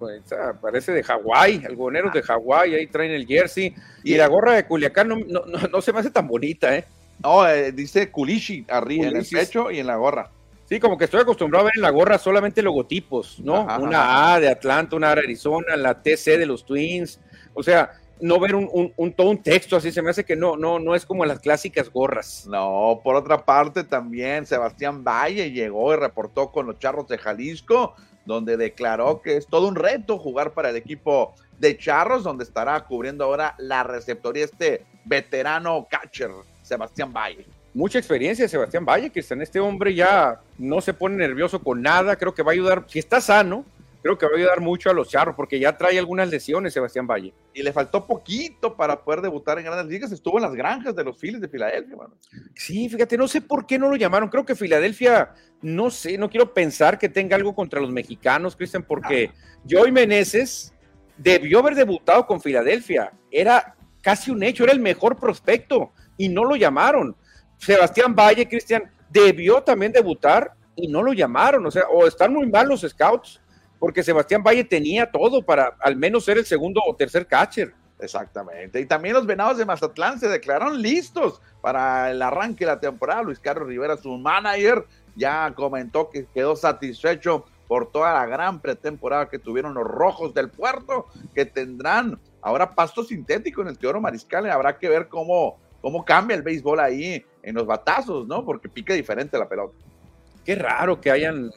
parece de Hawái, algodoneros de Hawái, ahí traen el jersey. Y, la gorra de Culiacán no, no, se me hace tan bonita, ¿eh? No, eh, dice Kulishi arriba en el pecho y en la gorra. Sí, como que estoy acostumbrado a ver en la gorra solamente logotipos, ¿no? una A de Atlanta, una A de Arizona, la TC de los Twins. O sea, no ver un, un, todo un texto así, se me hace que no, no, no es como las clásicas gorras. No, por otra parte también Sebastián Valle llegó y reportó con los Charros de Jalisco, donde declaró que es todo un reto jugar para el equipo de Charros, donde estará cubriendo ahora la receptoría este veterano catcher, Sebastián Valle. Mucha experiencia Sebastián Valle, que en este hombre ya no se pone nervioso con nada, creo que va a ayudar, si está sano, creo que va a ayudar mucho a los charros porque ya trae algunas lesiones Sebastián Valle. Y le faltó poquito para poder debutar en grandes ligas. Estuvo en las granjas de los Phillies de Filadelfia. Sí, fíjate, no sé por qué no lo llamaron. Creo que Filadelfia, no sé, no quiero pensar que tenga algo contra los mexicanos, Cristian, porque Joey Meneses debió haber debutado con Filadelfia. Era casi un hecho, era el mejor prospecto y no lo llamaron. Sebastián Valle, Cristian, debió también debutar y no lo llamaron. O sea, o están muy mal los scouts porque Sebastián Valle tenía todo para al menos ser el segundo o tercer catcher. Exactamente. Y también los Venados de Mazatlán se declararon listos para el arranque de la temporada. Luis Carlos Rivera, su manager, ya comentó que quedó satisfecho por toda la gran pretemporada que tuvieron los Rojos del Puerto, que tendrán ahora pasto sintético en el Teoro Mariscal. Y habrá que ver cómo, cómo cambia el béisbol ahí en los batazos, ¿no? Porque pica diferente la pelota. Qué raro que hayan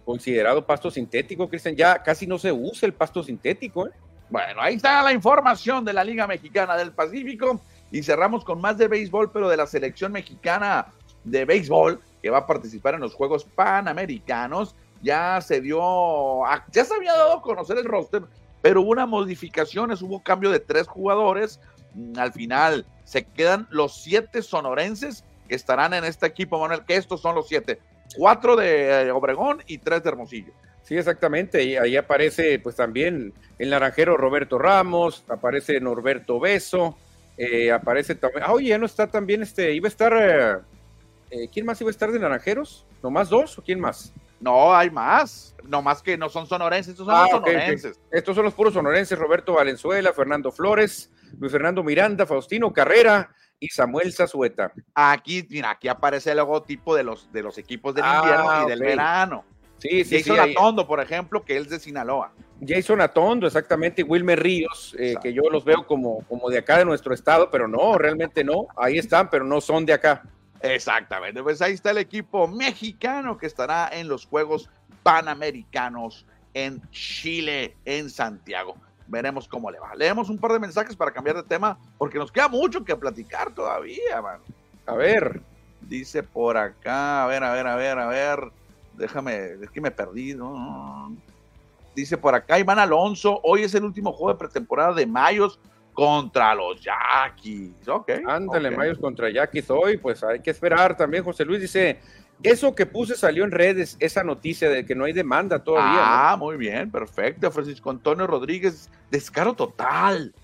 considerado pasto sintético, Cristian, ya casi no se usa el pasto sintético. ¿eh? Bueno, ahí está la información de la Liga Mexicana del Pacífico y cerramos con más de béisbol, pero de la selección mexicana de béisbol que va a participar en los Juegos Panamericanos. Ya se dio, ya se había dado a conocer el roster, pero hubo una modificaciones, hubo cambio de tres jugadores. Mm, al final se quedan los siete sonorenses que estarán en este equipo, Manuel, que estos son los siete. Cuatro de eh, Obregón y tres de Hermosillo. Sí, exactamente. Y ahí aparece pues también el naranjero Roberto Ramos, aparece Norberto Beso, eh, aparece también. Ah, oye, ya no está también este, iba a estar. Eh, ¿Quién más iba a estar de naranjeros? ¿Nomás dos o quién más? No, hay más. No más que no son sonorenses, estos son ah, los sonorenses. Estos son los puros sonorenses: Roberto Valenzuela, Fernando Flores, Luis Fernando Miranda, Faustino Carrera y Samuel Zazueta. Aquí, mira, aquí aparece el logotipo de los, de los equipos del invierno y ah, del verano. Sí, sí, Jason Atondo, por ejemplo, que es de Sinaloa. Jason Atondo, exactamente, Wilmer Ríos, eh, que yo los veo como, como de acá de nuestro estado, pero no, realmente no. Ahí están, pero no son de acá. Exactamente, pues ahí está el equipo mexicano que estará en los Juegos Panamericanos en Chile, en Santiago. Veremos cómo le va. Leemos un par de mensajes para cambiar de tema, porque nos queda mucho que platicar todavía, man. A ver. Dice por acá, a ver, a ver, a ver, a ver déjame, es que me perdí, ¿no? Dice por acá Iván Alonso, hoy es el último juego de pretemporada de Mayos contra los Yaquis. Ok. Ándale, Mayos contra Yaquis hoy, pues hay que esperar también. José Luis dice, eso que puse salió en redes, esa noticia de que no hay demanda todavía. Ah, muy bien, perfecto. Francisco Antonio Rodríguez, descaro total.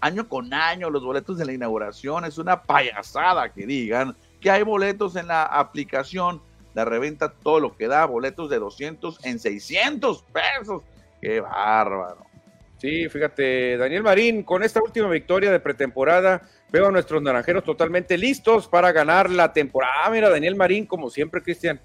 Año con año, los boletos de la inauguración es una payasada que digan que hay boletos en la aplicación la reventa todo lo que da, boletos de 200 en 600 pesos. ¡Qué bárbaro! Sí, fíjate, Daniel Marín, con esta última victoria de pretemporada, veo a nuestros naranjeros totalmente listos para ganar la temporada. Ah, mira, Daniel Marín, como siempre, Cristian.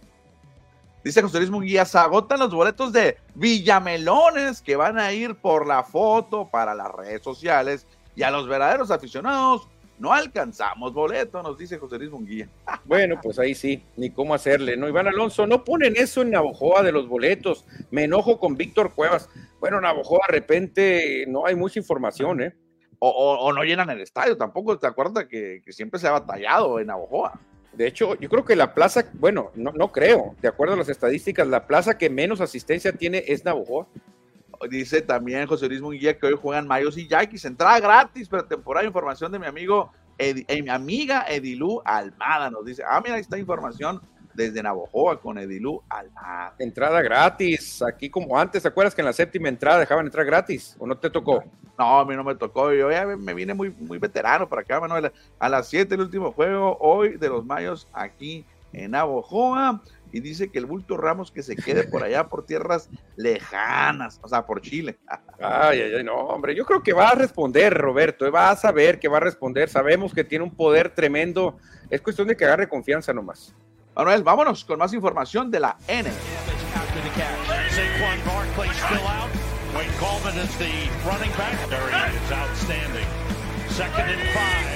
Dice José Luis Munguía, se agotan los boletos de Villamelones que van a ir por la foto para las redes sociales y a los verdaderos aficionados no alcanzamos boleto, nos dice José Luis Munguía. Bueno, pues ahí sí, ni cómo hacerle, ¿no? Iván Alonso, no ponen eso en Navojoa de los boletos. Me enojo con Víctor Cuevas. Bueno, Navojoa de repente no hay mucha información, ¿eh? O, no llenan el estadio tampoco, ¿te acuerdas que, siempre se ha batallado en Navojoa? De hecho, yo creo que la plaza, bueno, no, no creo, de acuerdo a las estadísticas, la plaza que menos asistencia tiene es Navojoa dice también José Luis Munguía que hoy juegan Mayos y Yaquis. Entrada gratis, pero temporada. Información de mi amigo, eh, mi amiga Edilú Almada. Nos dice, ah, mira, ahí está información desde Navojoa con Edilú Almada. Entrada gratis, aquí como antes. ¿Te acuerdas que en la séptima entrada dejaban entrar gratis? ¿O no te tocó? No, a mí no me tocó. Yo ya me vine muy, muy veterano para acá, Manuel. A las 7 el último juego hoy de los Mayos aquí en Navojoa y dice que el bulto Ramos que se quede por allá por tierras lejanas, o sea, por Chile. Ay, ay, ay, no, hombre, yo creo que va a responder, Roberto, va a saber que va a responder, sabemos que tiene un poder tremendo, es cuestión de que agarre confianza nomás. Manuel, vámonos con más información de la N. Second and five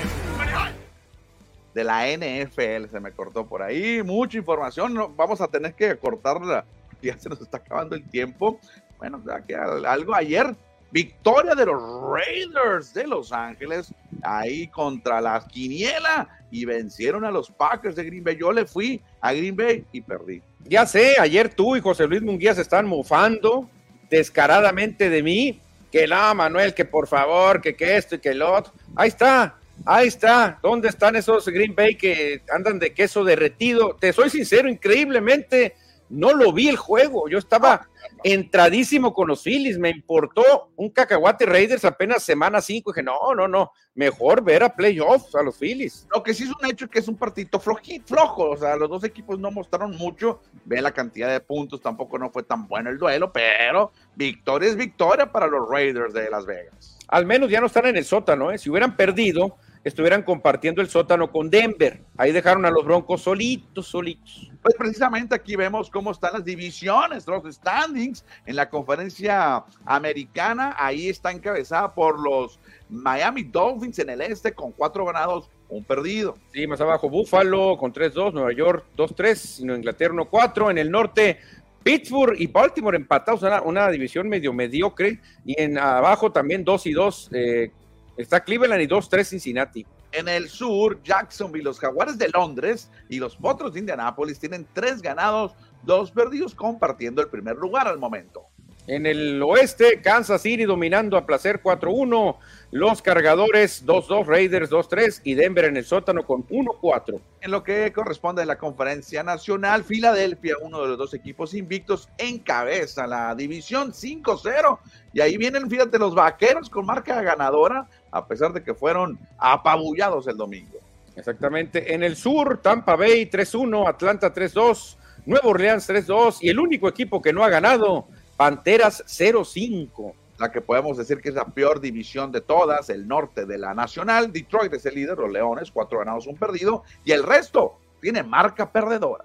de la NFL. Se me cortó por ahí. Mucha información. vamos a tener que cortarla. Ya se nos está acabando el tiempo. Bueno, ya que algo ayer. Victoria de los Raiders de Los Ángeles ahí contra la Quiniela y vencieron a los Packers de Green Bay. Yo le fui a Green Bay y perdí. Ya sé, ayer tú y José Luis Munguía se están mofando descaradamente de mí. Que la Manuel, que por favor, que, que esto y que lo otro. Ahí está, Ahí está, ¿dónde están esos Green Bay que andan de queso derretido? Te soy sincero, increíblemente no lo vi el juego. Yo estaba entradísimo con los Phillies. Me importó un cacahuate Raiders apenas semana 5. Dije, no, no, no. Mejor ver a playoffs a los Phillies. Lo que sí es un hecho es que es un partido flojo. O sea, los dos equipos no mostraron mucho. Ve la cantidad de puntos. Tampoco no fue tan bueno el duelo. Pero victoria es victoria para los Raiders de Las Vegas. Al menos ya no están en el sótano. ¿eh? Si hubieran perdido estuvieran compartiendo el sótano con Denver. Ahí dejaron a los Broncos solitos, solitos. Pues precisamente aquí vemos cómo están las divisiones, los standings en la conferencia americana. Ahí está encabezada por los Miami Dolphins en el este con cuatro ganados, un perdido. Sí, más abajo Buffalo con 3-2, Nueva York 2-3, Inglaterra 1-4. En el norte Pittsburgh y Baltimore empatados, una, una división medio mediocre. Y en abajo también 2 y 2, eh, Está Cleveland y 2-3 Cincinnati. En el sur, Jacksonville, los Jaguares de Londres y los Potros de Indianápolis tienen tres ganados, dos perdidos, compartiendo el primer lugar al momento. En el oeste, Kansas City dominando a placer 4-1. Los cargadores 2-2, Raiders 2-3 y Denver en el sótano con 1-4. En lo que corresponde a la conferencia nacional, Filadelfia, uno de los dos equipos invictos, encabeza la división 5-0. Y ahí vienen, fíjate, los vaqueros con marca ganadora, a pesar de que fueron apabullados el domingo. Exactamente. En el sur, Tampa Bay 3-1, Atlanta 3-2, Nuevo Orleans 3-2 y el único equipo que no ha ganado, Panteras 0-5 la que podemos decir que es la peor división de todas, el norte de la Nacional. Detroit es el líder, los Leones, cuatro ganados, un perdido, y el resto tiene marca perdedora.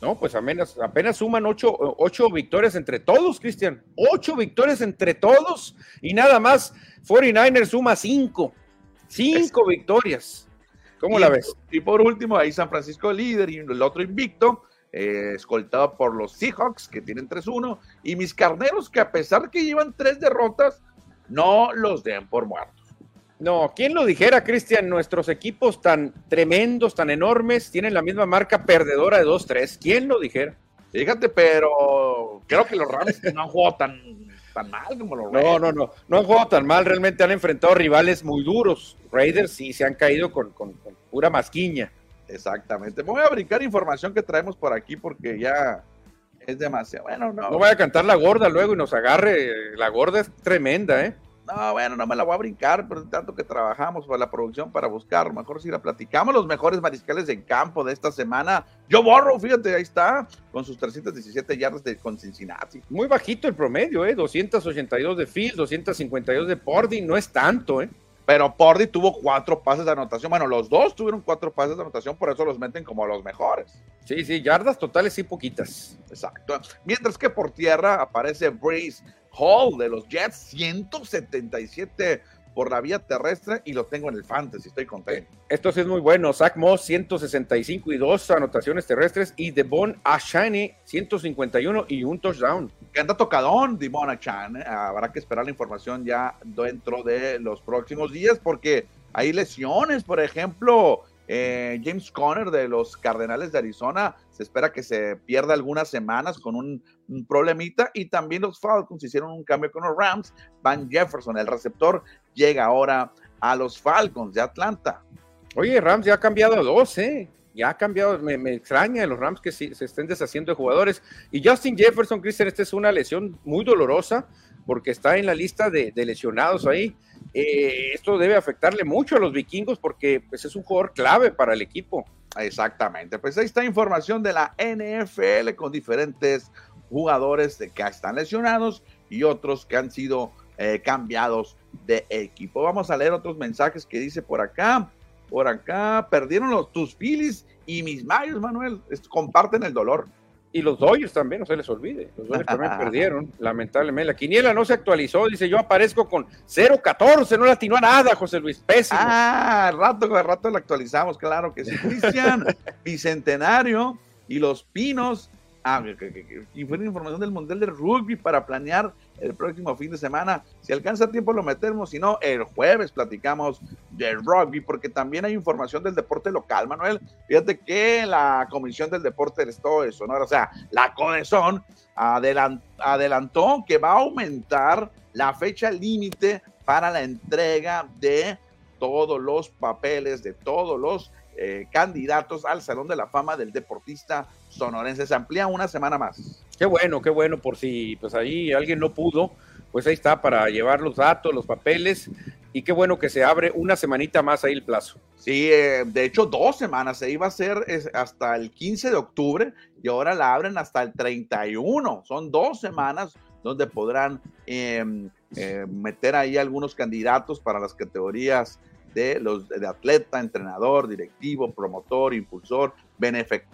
No, pues apenas, apenas suman ocho, ocho victorias entre todos, Cristian. Ocho victorias entre todos y nada más 49ers suma cinco. Cinco victorias. ¿Cómo la ves? Y por último, ahí San Francisco líder y el otro invicto, eh, escoltado por los Seahawks, que tienen 3-1, y mis carneros, que a pesar que llevan tres derrotas, no los den por muertos. No, ¿quién lo dijera, Cristian? Nuestros equipos tan tremendos, tan enormes, tienen la misma marca perdedora de 2-3. ¿Quién lo dijera? Fíjate, pero creo que los Rams no han jugado tan, tan mal como los Raiders. No, no, no, no han jugado tan mal, realmente han enfrentado rivales muy duros. Raiders sí se han caído con, con pura masquiña. Exactamente. Voy a brincar información que traemos por aquí porque ya es demasiado. Bueno, no. No voy a cantar la gorda luego y nos agarre. La gorda es tremenda, ¿eh? No, bueno, no me la voy a brincar, pero tanto que trabajamos para la producción para buscar, mejor si la platicamos, los mejores mariscales en campo de esta semana. Yo borro, fíjate, ahí está, con sus 317 yardas de, con Cincinnati. Muy bajito el promedio, ¿eh? 282 de Fields, 252 de Pordy, no es tanto, ¿eh? pero Pordy tuvo cuatro pases de anotación. Bueno, los dos tuvieron cuatro pases de anotación, por eso los meten como los mejores. Sí, sí, yardas totales y poquitas. Exacto. Mientras que por tierra aparece Breeze Hall de los Jets, 177 por la vía terrestre y lo tengo en el fantasy, estoy contento. Esto sí es muy bueno. Zach Moss, 165 y dos anotaciones terrestres y Devon Ashani, 151 y un touchdown. Que anda tocadón, Devon Ashani. Habrá que esperar la información ya dentro de los próximos días porque hay lesiones, por ejemplo. Eh, James Conner de los Cardenales de Arizona se espera que se pierda algunas semanas con un, problemita y también los Falcons hicieron un cambio con los Rams. Van Jefferson, el receptor, llega ahora a los Falcons de Atlanta. Oye, Rams ya ha cambiado a dos, ¿eh? Ya ha cambiado, me, extraña los Rams que se estén deshaciendo de jugadores. Y Justin Jefferson, Christian, esta es una lesión muy dolorosa porque está en la lista de lesionados ahí. Eh, esto debe afectarle mucho a los vikingos porque pues, es un jugador clave para el equipo. Exactamente, pues ahí está información de la NFL con diferentes jugadores que están lesionados y otros que han sido eh, cambiados de equipo. Vamos a leer otros mensajes que dice por acá, por acá, perdieron los tus Phillies y mis Mayos, Manuel, comparten el dolor. Y los Dodgers también, no se les olvide. Los Dodgers también perdieron, lamentablemente. La quiniela no se actualizó. Dice, yo aparezco con 0-14, no latinó a nada, José Luis. Pésimo. Ah, rato, rato la actualizamos, claro que sí. Cristian, Bicentenario y los Pinos Ah, y fue información del Mundial de Rugby para planear el próximo fin de semana. Si alcanza tiempo lo metemos, si no, el jueves platicamos del rugby, porque también hay información del deporte local, Manuel. Fíjate que la Comisión del Deporte de Estado de Sonora, o sea, la CODESON, adelantó que va a aumentar la fecha límite para la entrega de todos los papeles, de todos los eh, candidatos al Salón de la Fama del Deportista Sonorense. Se amplía una semana más. Qué bueno, qué bueno, por si pues ahí alguien no pudo, pues ahí está para llevar los datos, los papeles, y qué bueno que se abre una semanita más ahí el plazo. Sí, eh, de hecho dos semanas, se iba a hacer hasta el 15 de octubre y ahora la abren hasta el 31, son dos semanas donde podrán em, eh, meter ahí algunos candidatos para las categorías de los de atleta, entrenador, directivo, promotor, impulsor,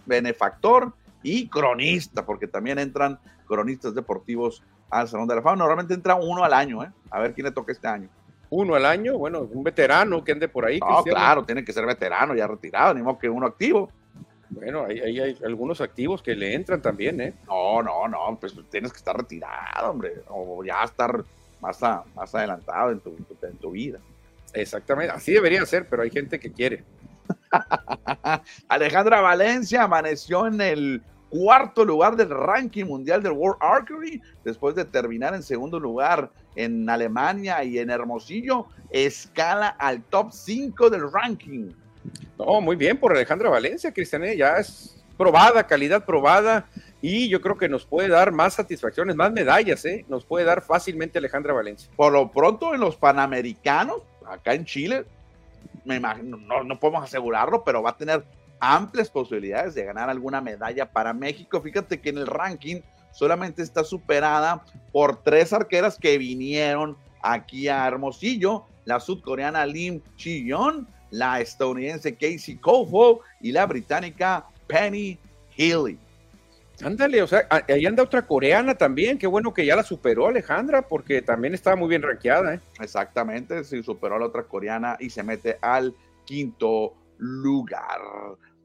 benefactor y cronista, porque también entran cronistas deportivos al Salón de la Fama. Normalmente entra uno al año, ¿eh? A ver quién le toca este año. Uno al año, bueno, un veterano que ande por ahí. No, claro, tiene que ser veterano, ya retirado, ni modo que uno activo. Bueno, ahí, hay algunos activos que le entran también, ¿eh? No, no, no, pues tienes que estar retirado, hombre, o ya estar más, más adelantado en tu, en tu vida. Exactamente, así debería ser, pero hay gente que quiere. Alejandra Valencia amaneció en el cuarto lugar del ranking mundial del World Archery, después de terminar en segundo lugar en Alemania y en Hermosillo, escala al top 5 del ranking. No, muy bien por Alejandra Valencia, Cristian, ¿eh? ya es probada, calidad probada, y yo creo que nos puede dar más satisfacciones, más medallas, ¿eh? nos puede dar fácilmente Alejandra Valencia. Por lo pronto en los Panamericanos, acá en Chile, me imagino, no, no podemos asegurarlo, pero va a tener amplias posibilidades de ganar alguna medalla para México. Fíjate que en el ranking solamente está superada por tres arqueras que vinieron aquí a Hermosillo, la sudcoreana Lim Chi-yeon, la estadounidense Casey Kofo y la británica Penny Healy. Ándale, o sea, ahí anda otra coreana también, qué bueno que ya la superó Alejandra, porque también estaba muy bien rankeada. ¿eh? Exactamente, sí superó a la otra coreana y se mete al quinto lugar.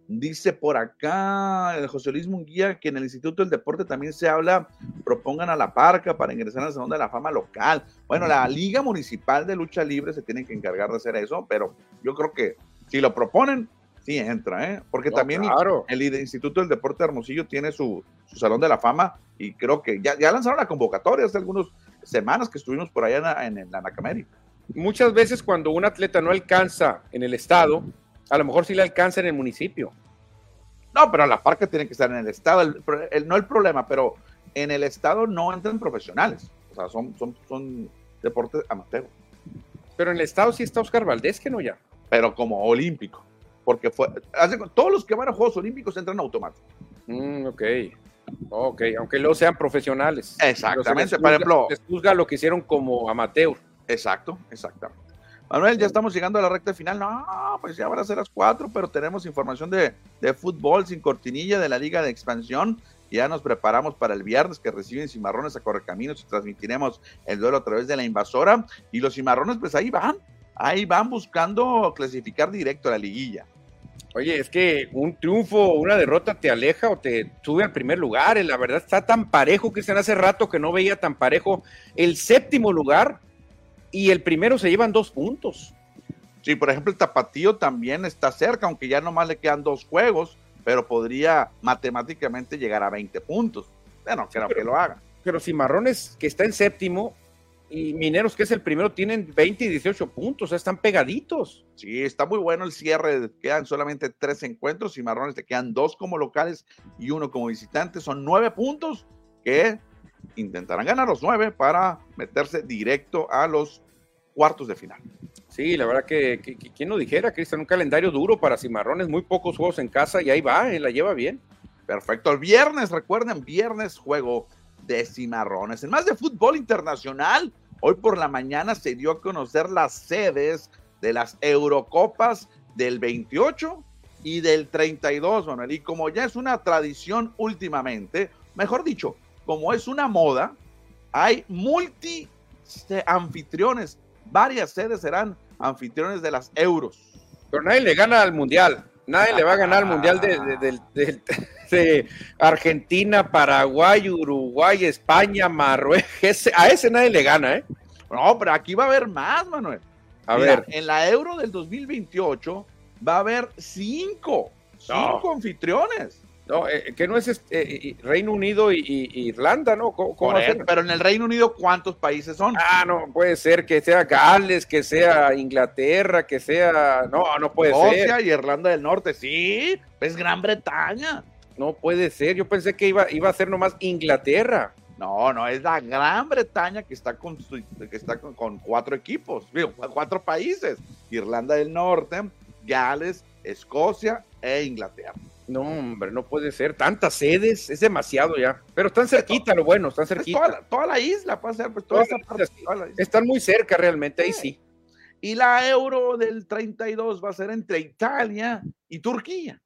Dice por acá José Luis Munguía que en el Instituto del Deporte también se habla, propongan a la parca para ingresar al Salón de la Fama local. Bueno, la Liga Municipal de Lucha Libre se tiene que encargar de hacer eso, pero yo creo que si lo proponen, sí entra, ¿eh? Porque también el, Instituto del Deporte de Hermosillo tiene su, Salón de la Fama y creo que ya, ya lanzaron la convocatoria hace algunas semanas que estuvimos por allá en, en la Nacamérica. Muchas veces cuando un atleta no alcanza en el estado, a lo mejor sí le alcanza en el municipio. No, pero la parca tiene que estar en el estado. El, no el problema, pero en el estado no entran profesionales. O sea, son, son, son deportes amateur. Pero en el estado sí está Oscar Valdés, que no ya. Pero como olímpico. Porque fue. todos los que van a Juegos Olímpicos entran automático. Mm, ok. Ok, aunque luego sean profesionales. Exactamente. Por ejemplo. Les juzga lo que hicieron como amateur. Exacto, exactamente. Manuel, ya estamos llegando a la recta final. No, pues ya van a ser las cuatro, pero tenemos información de, fútbol sin cortinilla de la Liga de Expansión. Ya nos preparamos para el viernes que reciben Cimarrones a Correcaminos y transmitiremos el duelo a través de la invasora. Y los Cimarrones, pues ahí van, ahí van buscando clasificar directo a la liguilla. Oye, es que un triunfo, una derrota te aleja o te sube al primer lugar. La verdad está tan parejo, que hace rato que no veía tan parejo. El séptimo lugar y el primero se llevan dos puntos. Sí, por ejemplo, el Tapatío también está cerca, aunque ya nomás le quedan dos juegos, pero podría matemáticamente llegar a 20 puntos. Bueno, creo que lo haga. Pero si Marrones, que está en séptimo, y Mineros, que es el primero, tienen 20 y 18 puntos, están pegaditos. Sí, está muy bueno el cierre, quedan solamente tres encuentros, y Marrones te quedan dos como locales y uno como visitante, son nueve puntos que intentarán ganar los nueve para meterse directo a los cuartos de final. Sí, la verdad que, que, quién lo dijera, Cristian, un calendario duro para Cimarrones, muy pocos juegos en casa y ahí va, eh, la lleva bien. Perfecto, el viernes, recuerden, viernes juego de Cimarrones. En más de fútbol internacional, hoy por la mañana se dio a conocer las sedes de las Eurocopas del 28 y del 32, Manuel. Y como ya es una tradición últimamente, mejor dicho, como es una moda, hay multi anfitriones, varias sedes serán anfitriones de las euros. Pero nadie le gana al mundial, nadie le va a ganar al mundial de, Argentina, Paraguay, Uruguay, España, Marruecos, a ese nadie le gana, ¿eh? No, pero aquí va a haber más, Manuel. A ver. En la Euro del 2028 va a haber cinco, cinco anfitriones. No, eh, que no es este, eh, Reino Unido y, Irlanda, ¿no? pero en el Reino Unido, ¿cuántos países son? Ah, no, puede ser que sea Gales, que sea Inglaterra, que sea. No, no puede ser. y Irlanda del Norte, sí, es Gran Bretaña. No puede ser, yo pensé que iba, iba a ser nomás Inglaterra. No, no, es la Gran Bretaña que está con, que está con, cuatro equipos, cuatro países: Irlanda del Norte, Gales, Escocia e Inglaterra. No, hombre, no puede ser. Tantas sedes, es demasiado ya. Pero están cerquita, lo bueno, están cerquita. Toda la, isla puede ser, pues toda, Están muy cerca realmente, ahí sí. Y la Euro del 32 va a ser entre Italia y Turquía.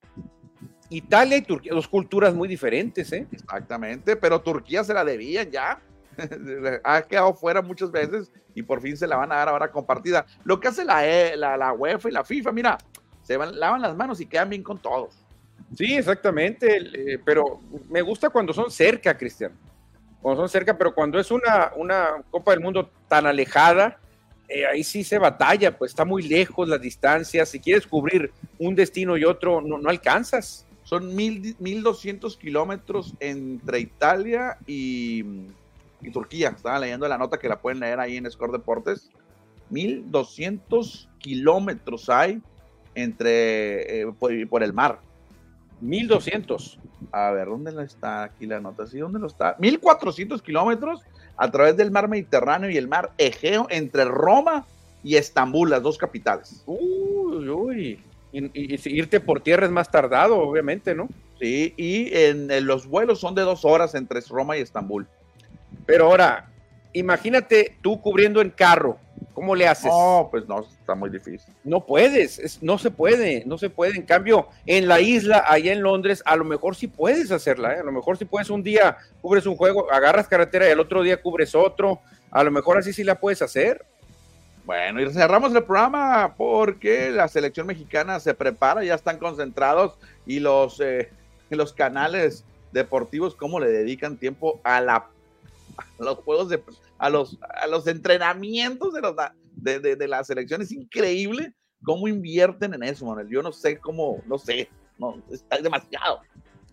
Italia y Turquía, dos culturas muy diferentes, ¿eh? Exactamente, pero Turquía se la debían ya. ha quedado fuera muchas veces y por fin se la van a dar ahora compartida. Lo que hace la, e, la, la UEFA y la FIFA, mira, se van, lavan las manos y quedan bien con todos. Sí, exactamente, eh, pero me gusta cuando son cerca, Cristian. Cuando son cerca, pero cuando es una, una Copa del Mundo tan alejada, eh, ahí sí se batalla, pues está muy lejos las distancias. Si quieres cubrir un destino y otro, no, no alcanzas. Son mil, 1200 kilómetros entre Italia y, y Turquía. Estaba leyendo la nota que la pueden leer ahí en Score Deportes. 1200 kilómetros hay entre eh, por, el mar. 1200. A ver, ¿dónde está aquí la nota? ¿Sí? ¿Dónde lo está? 1400 kilómetros a través del mar Mediterráneo y el mar Egeo entre Roma y Estambul, las dos capitales. Uy, uy. Y, irte por tierra es más tardado, obviamente, ¿no? Sí, y en, los vuelos son de dos horas entre Roma y Estambul. Pero ahora, imagínate tú cubriendo en carro, ¿Cómo le haces? No, pues no, está muy difícil. No puedes, no se puede, no se puede. En cambio, en la isla, allá en Londres, a lo mejor sí puedes hacerla, ¿eh? a lo mejor sí puedes un día cubres un juego, agarras carretera y el otro día cubres otro, a lo mejor así sí la puedes hacer. Bueno, y cerramos el programa porque la selección mexicana se prepara, ya están concentrados y los, eh, los canales deportivos, cómo le dedican tiempo a, la, a los juegos de, a los, a los entrenamientos de, los, de, de, la selección. Es increíble cómo invierten en eso, Manuel. Yo no sé cómo, no sé, no, está demasiado.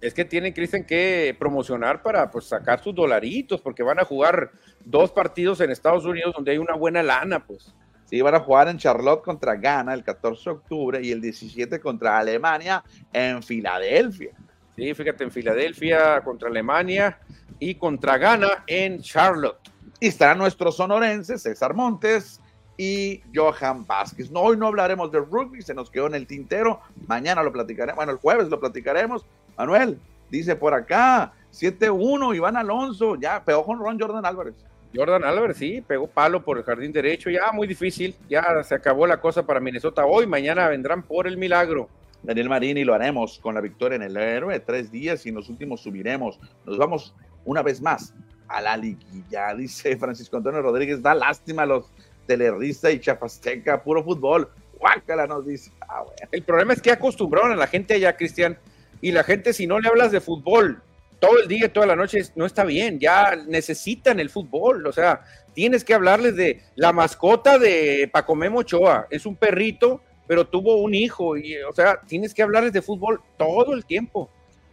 Es que tienen, Cristian, que promocionar para pues, sacar sus dolaritos, porque van a jugar dos partidos en Estados Unidos donde hay una buena lana, pues. Van a jugar en Charlotte contra Ghana el 14 de octubre y el 17 contra Alemania en Filadelfia. Sí, fíjate, en Filadelfia contra Alemania y contra Ghana en Charlotte. Y estarán nuestros sonorenses, César Montes y Johan Vázquez. No, hoy no hablaremos de rugby, se nos quedó en el tintero. Mañana lo platicaremos, bueno, el jueves lo platicaremos. Manuel, dice por acá, 7-1, Iván Alonso, ya pegó con Ron Jordan Álvarez. Jordan Álvarez, sí, pegó palo por el jardín derecho, ya muy difícil, ya se acabó la cosa para Minnesota hoy, mañana vendrán por el milagro. Daniel Marini lo haremos con la victoria en el héroe, tres días y en los últimos subiremos. Nos vamos una vez más a la liguilla, dice Francisco Antonio Rodríguez, da lástima a los telerrista y chapasteca, puro fútbol, guácala nos dice. Ah, el problema es que acostumbraron a la gente allá, Cristian, y la gente si no le hablas de fútbol todo el día, toda la noche, no está bien, ya necesitan el fútbol, o sea, tienes que hablarles de la mascota de Pacomemo Ochoa, es un perrito, pero tuvo un hijo, y o sea, tienes que hablarles de fútbol todo el tiempo.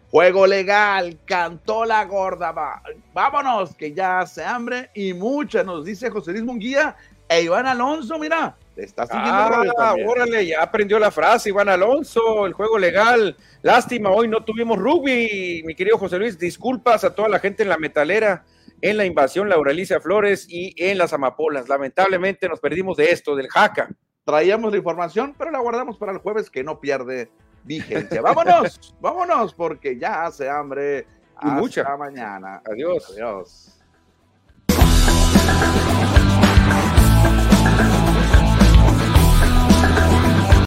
Juego legal, cantó la gorda. Va. Vámonos, que ya hace hambre y mucha, nos dice José Luis Munguía e Iván Alonso, mira, está siguiendo. Ah, órale, ya aprendió la frase, Iván Alonso, el juego legal. Lástima, hoy no tuvimos rugby, mi querido José Luis. Disculpas a toda la gente en la metalera, en la invasión Lauralicia Flores y en las amapolas. Lamentablemente nos perdimos de esto, del jaca. Traíamos la información, pero la guardamos para el jueves que no pierde vigencia. Vámonos, vámonos, porque ya hace hambre. Y mucha. mañana. Adiós. Adiós.